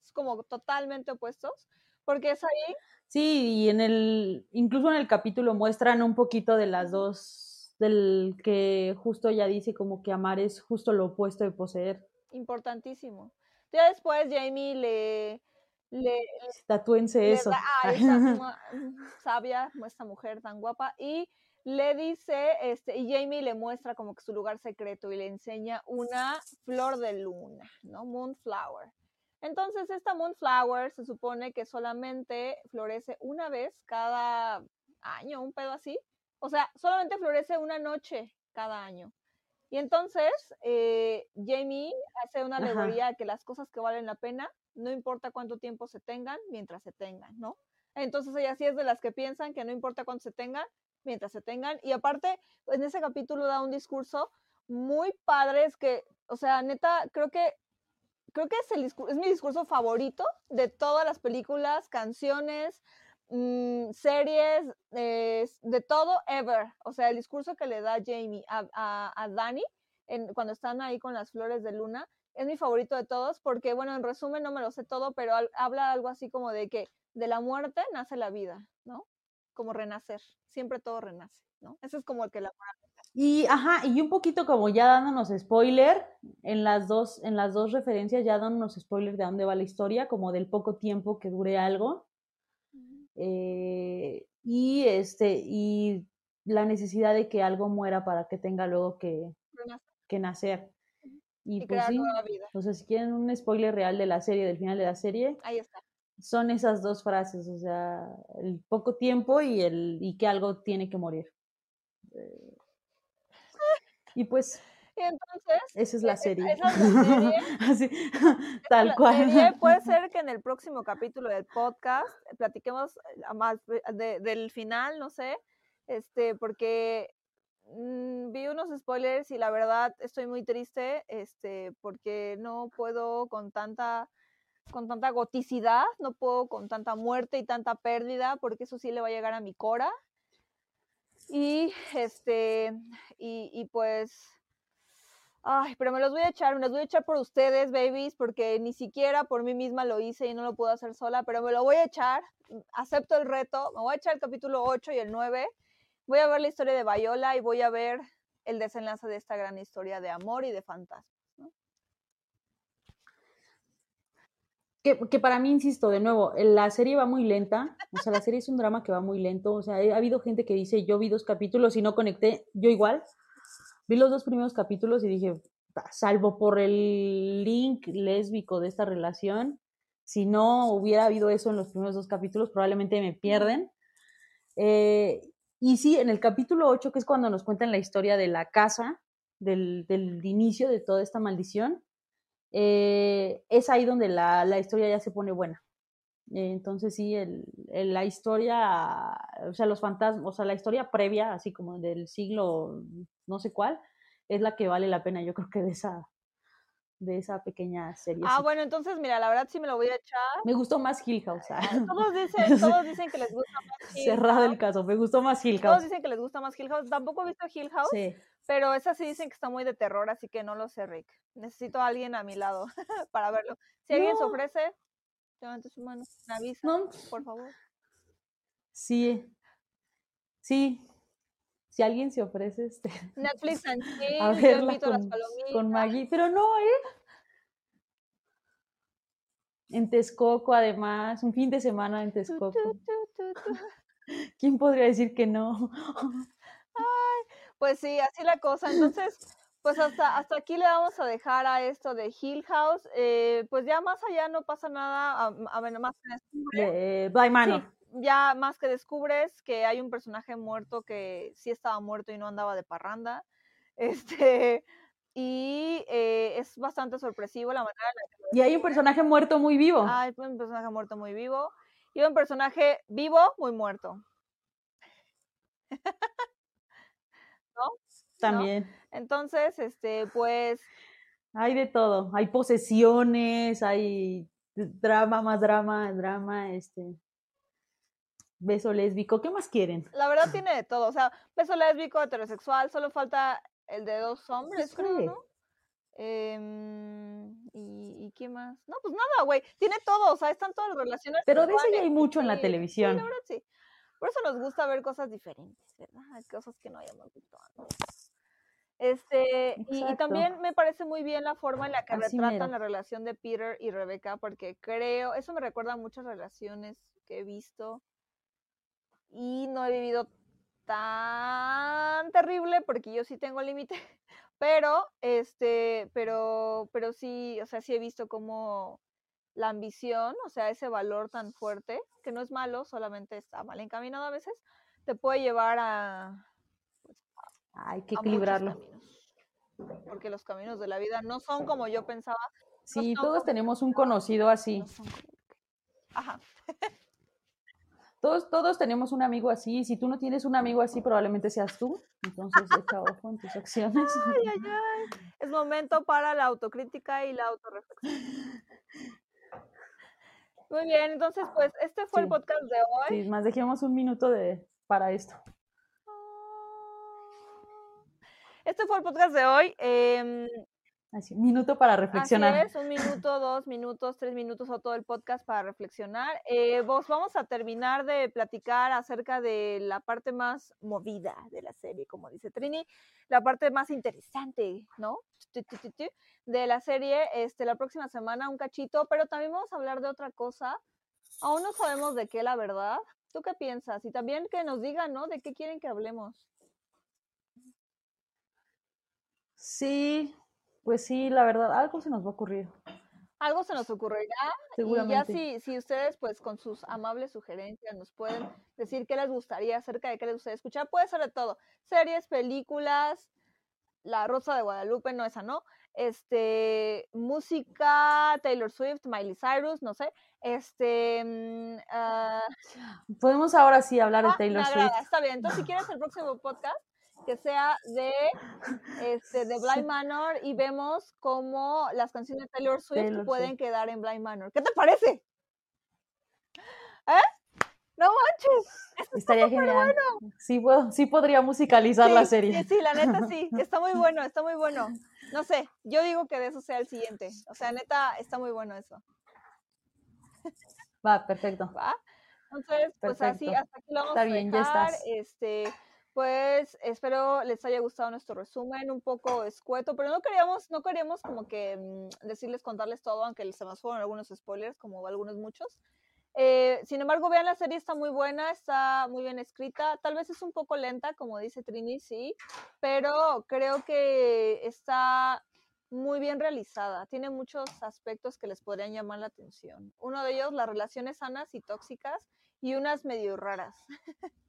Es como totalmente opuestos, porque es ahí. Sí, y en el, incluso en el capítulo muestran un poquito de las dos, del que justo ya dice como que amar es justo lo opuesto de poseer. Importantísimo. Ya después Jamie le, le tatúense eso. Ah, sabia, esta mujer tan guapa. Y le dice, este, y Jamie le muestra como que su lugar secreto y le enseña una flor de luna, ¿no? Moonflower. Entonces, esta Moonflower se supone que solamente florece una vez cada año, un pedo así. O sea, solamente florece una noche cada año. Y entonces, eh, Jamie hace una alegoría que las cosas que valen la pena no importa cuánto tiempo se tengan, mientras se tengan, ¿no? Entonces ella sí es de las que piensan que no importa cuánto se tengan, mientras se tengan. Y aparte, en ese capítulo da un discurso muy padre, es que, o sea, neta, creo que creo que es, el es mi discurso favorito de todas las películas, canciones, mm, series, de todo, ever. O sea, el discurso que le da Jamie a, a, Dani en, cuando están ahí con las flores de luna, es mi favorito de todos porque, bueno, en resumen no me lo sé todo, pero habla algo así como de que de la muerte nace la vida, ¿no? Como renacer, siempre todo renace, ¿no? Ese es como el que la y ajá, y un poquito como ya dándonos spoiler, en las dos, en las dos referencias ya dándonos spoiler de dónde va la historia, como del poco tiempo que dure algo. Eh, y este, y la necesidad de que algo muera para que tenga luego que, que nacer. Y, pues sí, o sea, si quieren un spoiler real de la serie, del final de la serie, ahí está. Son esas dos frases, o sea, el poco tiempo y el y que algo tiene que morir. Eh, y pues y entonces. Esa es la serie. Esa es la serie. Así, tal cual. puede ser que en el próximo capítulo del podcast platiquemos más del final, no sé, este, porque mm, vi unos spoilers y la verdad estoy muy triste, este, porque no puedo con tanta con tanta goticidad, no puedo con tanta muerte y tanta pérdida, porque eso sí le va a llegar a mi cora. Y este, y, y pues Ay, pero me los voy a echar, me los voy a echar por ustedes, babies, porque ni siquiera por mí misma lo hice y no lo puedo hacer sola, pero me lo voy a echar, acepto el reto, me voy a echar el capítulo 8 y el 9, voy a ver la historia de Viola y voy a ver el desenlace de esta gran historia de amor y de fantasmas. Que, que, para mí, insisto, de nuevo, la serie va muy lenta, o sea, la serie es un drama que va muy lento, o sea, ha habido gente que dice, yo vi dos capítulos y no conecté, yo igual, vi los dos primeros capítulos y dije, salvo por el link lésbico de esta relación, si no hubiera habido eso en los primeros dos capítulos, probablemente me pierden. Eh, y sí, en el capítulo 8, que es cuando nos cuentan la historia de la casa, del, del inicio de toda esta maldición, eh, es ahí donde la, la, historia ya se pone buena. entonces sí, el, la historia, o sea, los fantasmas, o sea, la historia previa, así como del siglo no sé cuál, es la que vale la pena, yo creo que de esa, de esa pequeña serie. Ah, bueno, entonces mira, la verdad sí me lo voy a echar. Me gustó más Hill House. Todos, dicen, todos dicen que les gusta más Hill Cerrado el caso, me gustó más Hill House. Todos dicen que les gusta más Hill House. Tampoco he visto Hill House, sí. pero esas sí dicen que está muy de terror, así que no lo sé, Rick. Necesito a alguien a mi lado para verlo. Si alguien se ofrece, levante su mano, me avisa, por favor. Sí, sí, si alguien se ofrece este Netflix and a verla con, con, Maggie, pero no, ¿eh? En Texcoco, además, un fin de semana en Texcoco. ¿Quién podría decir que no? Ay, pues sí, así la cosa. Entonces, pues hasta, hasta aquí le vamos a dejar a esto de Hill House. Eh, pues ya más allá no pasa nada, a, ver, más de Blind Manor ya más que descubres que hay un personaje muerto que sí estaba muerto y no andaba de parranda. Este, y eh, es bastante sorpresivo la manera en la que... Y hay un personaje muerto muy vivo. Hay un personaje muerto muy vivo. Y un personaje vivo muy muerto. ¿No? También. Entonces, este, pues... Hay de todo. Hay posesiones, hay drama, más drama, drama, este beso lésbico, ¿qué más quieren? La verdad tiene de todo, o sea, beso lésbico, heterosexual, solo falta el de dos hombres, creo, ¿no? Em, y, qué más? No, pues nada, güey, tiene todo, o sea, están todas las relaciones. Pero de eso ya hay mucho en la televisión. Sí, la verdad sí. Por eso nos gusta ver cosas diferentes, ¿verdad? Cosas que no hayamos visto antes. Este, y, también me parece muy bien la forma en la que retratan la relación de Peter y Rebecca, porque creo, eso me recuerda a muchas relaciones que he visto y no he vivido tan terrible porque yo sí tengo límite, pero este, pero, pero sí, o sea, sí he visto como la ambición, o sea, ese valor tan fuerte, que no es malo, solamente está mal encaminado a veces, te puede llevar a... Pues, Hay que equilibrarlo. porque los caminos de la vida no son como yo pensaba. Sí, todos tenemos un conocido así. Ajá. Todos, todos tenemos un amigo así. Si tú no tienes un amigo así, probablemente seas tú. Entonces, echa ojo en tus acciones. Ay, ay, ay. Es momento para la autocrítica y la autorreflexión. Muy bien, entonces, pues, este fue el podcast de hoy. Sí, más dejemos un minuto de, para esto. Este fue el podcast de hoy. Eh, Así, un minuto para reflexionar. Así es, un minuto, dos minutos, tres minutos o todo el podcast para reflexionar. Eh, vos vamos a terminar de platicar acerca de la parte más movida de la serie, como dice Trini, la parte más interesante, ¿no? De la serie, este, la próxima semana un cachito, pero también vamos a hablar de otra cosa. Aún no sabemos de qué, la verdad. ¿Tú qué piensas? Y también que nos digan, ¿no? ¿De qué quieren que hablemos? Sí, pues sí, la verdad, algo se nos va a ocurrir. Algo se nos ocurrirá y ya si, si ustedes pues con sus amables sugerencias nos pueden decir qué les gustaría acerca de qué les gustaría escuchar, puede ser de todo, series, películas, La Rosa de Guadalupe, no esa no, este, música, Taylor Swift, Miley Cyrus, no sé, este... Mm, ah, Podemos ahora sí hablar de ah, Taylor Swift. Está bien, entonces si quieres el próximo podcast, que sea de, este, de Blind Manor y vemos cómo las canciones de Taylor Swift pueden quedar en Blind Manor. ¿Qué te parece? ¿Eh? No manches. Estaría genial. Sí, sí podría musicalizar la serie. Sí, sí, la neta sí. Está muy bueno, está muy bueno. No sé, yo digo que de eso sea el siguiente. O sea, neta, está muy bueno eso. Va, perfecto. ¿Va? Entonces, pues así, hasta aquí lo vamos está bien, Ya estás. Este, pues espero les haya gustado nuestro resumen, un poco escueto, pero no queríamos, no queríamos como que mm, decirles, contarles todo, aunque se nos fueron algunos spoilers, como algunos muchos. Eh, sin embargo, vean la serie, está muy buena, está muy bien escrita, tal vez es un poco lenta, como dice Trini, sí, pero creo que está muy bien realizada, tiene muchos aspectos que les podrían llamar la atención. Uno de ellos, las relaciones sanas y tóxicas, y unas medio raras.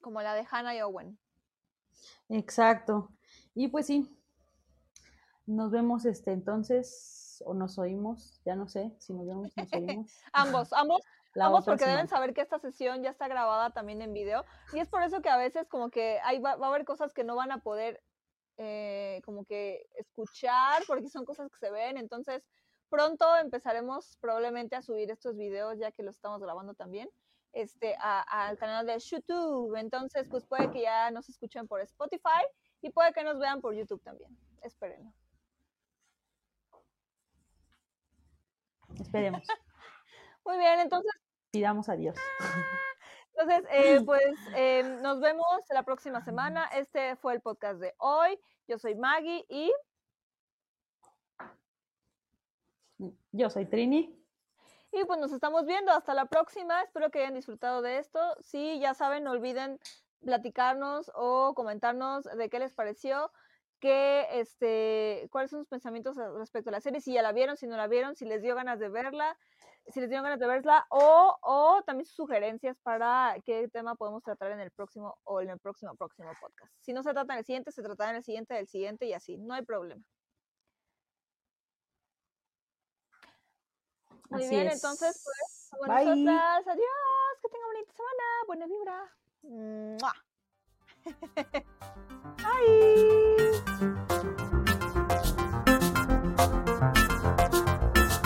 Como la de Hannah y Owen. Exacto. Y pues sí, nos vemos este entonces, o nos oímos, ya no sé si nos vemos, nos oímos. ambos, ambos, ambos porque deben saber que esta sesión ya está grabada también en video. Y es por eso que a veces como que hay, va, a haber cosas que no van a poder eh, como que escuchar, porque son cosas que se ven. Entonces, pronto empezaremos probablemente a subir estos videos ya que los estamos grabando también este, al canal de YouTube. Entonces, pues puede que ya nos escuchen por Spotify y puede que nos vean por YouTube también. Espérenlo. Esperemos. Muy bien, entonces. Pidamos adiós. Entonces, eh, pues eh, nos vemos la próxima semana. Este fue el podcast de hoy. Yo soy Maggie y. Yo soy Trini. Y pues nos estamos viendo. Hasta la próxima. Espero que hayan disfrutado de esto. Sí, ya saben, no olviden platicarnos o comentarnos de qué les pareció, qué, este, cuáles son sus pensamientos respecto a la serie, si ya la vieron, si no la vieron, si les dio ganas de verla, si les dio ganas de verla, o, o también sus sugerencias para qué tema podemos tratar en el próximo o en el próximo próximo podcast. Si no se trata en el siguiente, se tratará en el siguiente, del siguiente y así, no hay problema. Muy bien, entonces, pues, con Bye. nosotras, adiós, que tengan bonita semana, buena vibra. ¡Mua! Bye.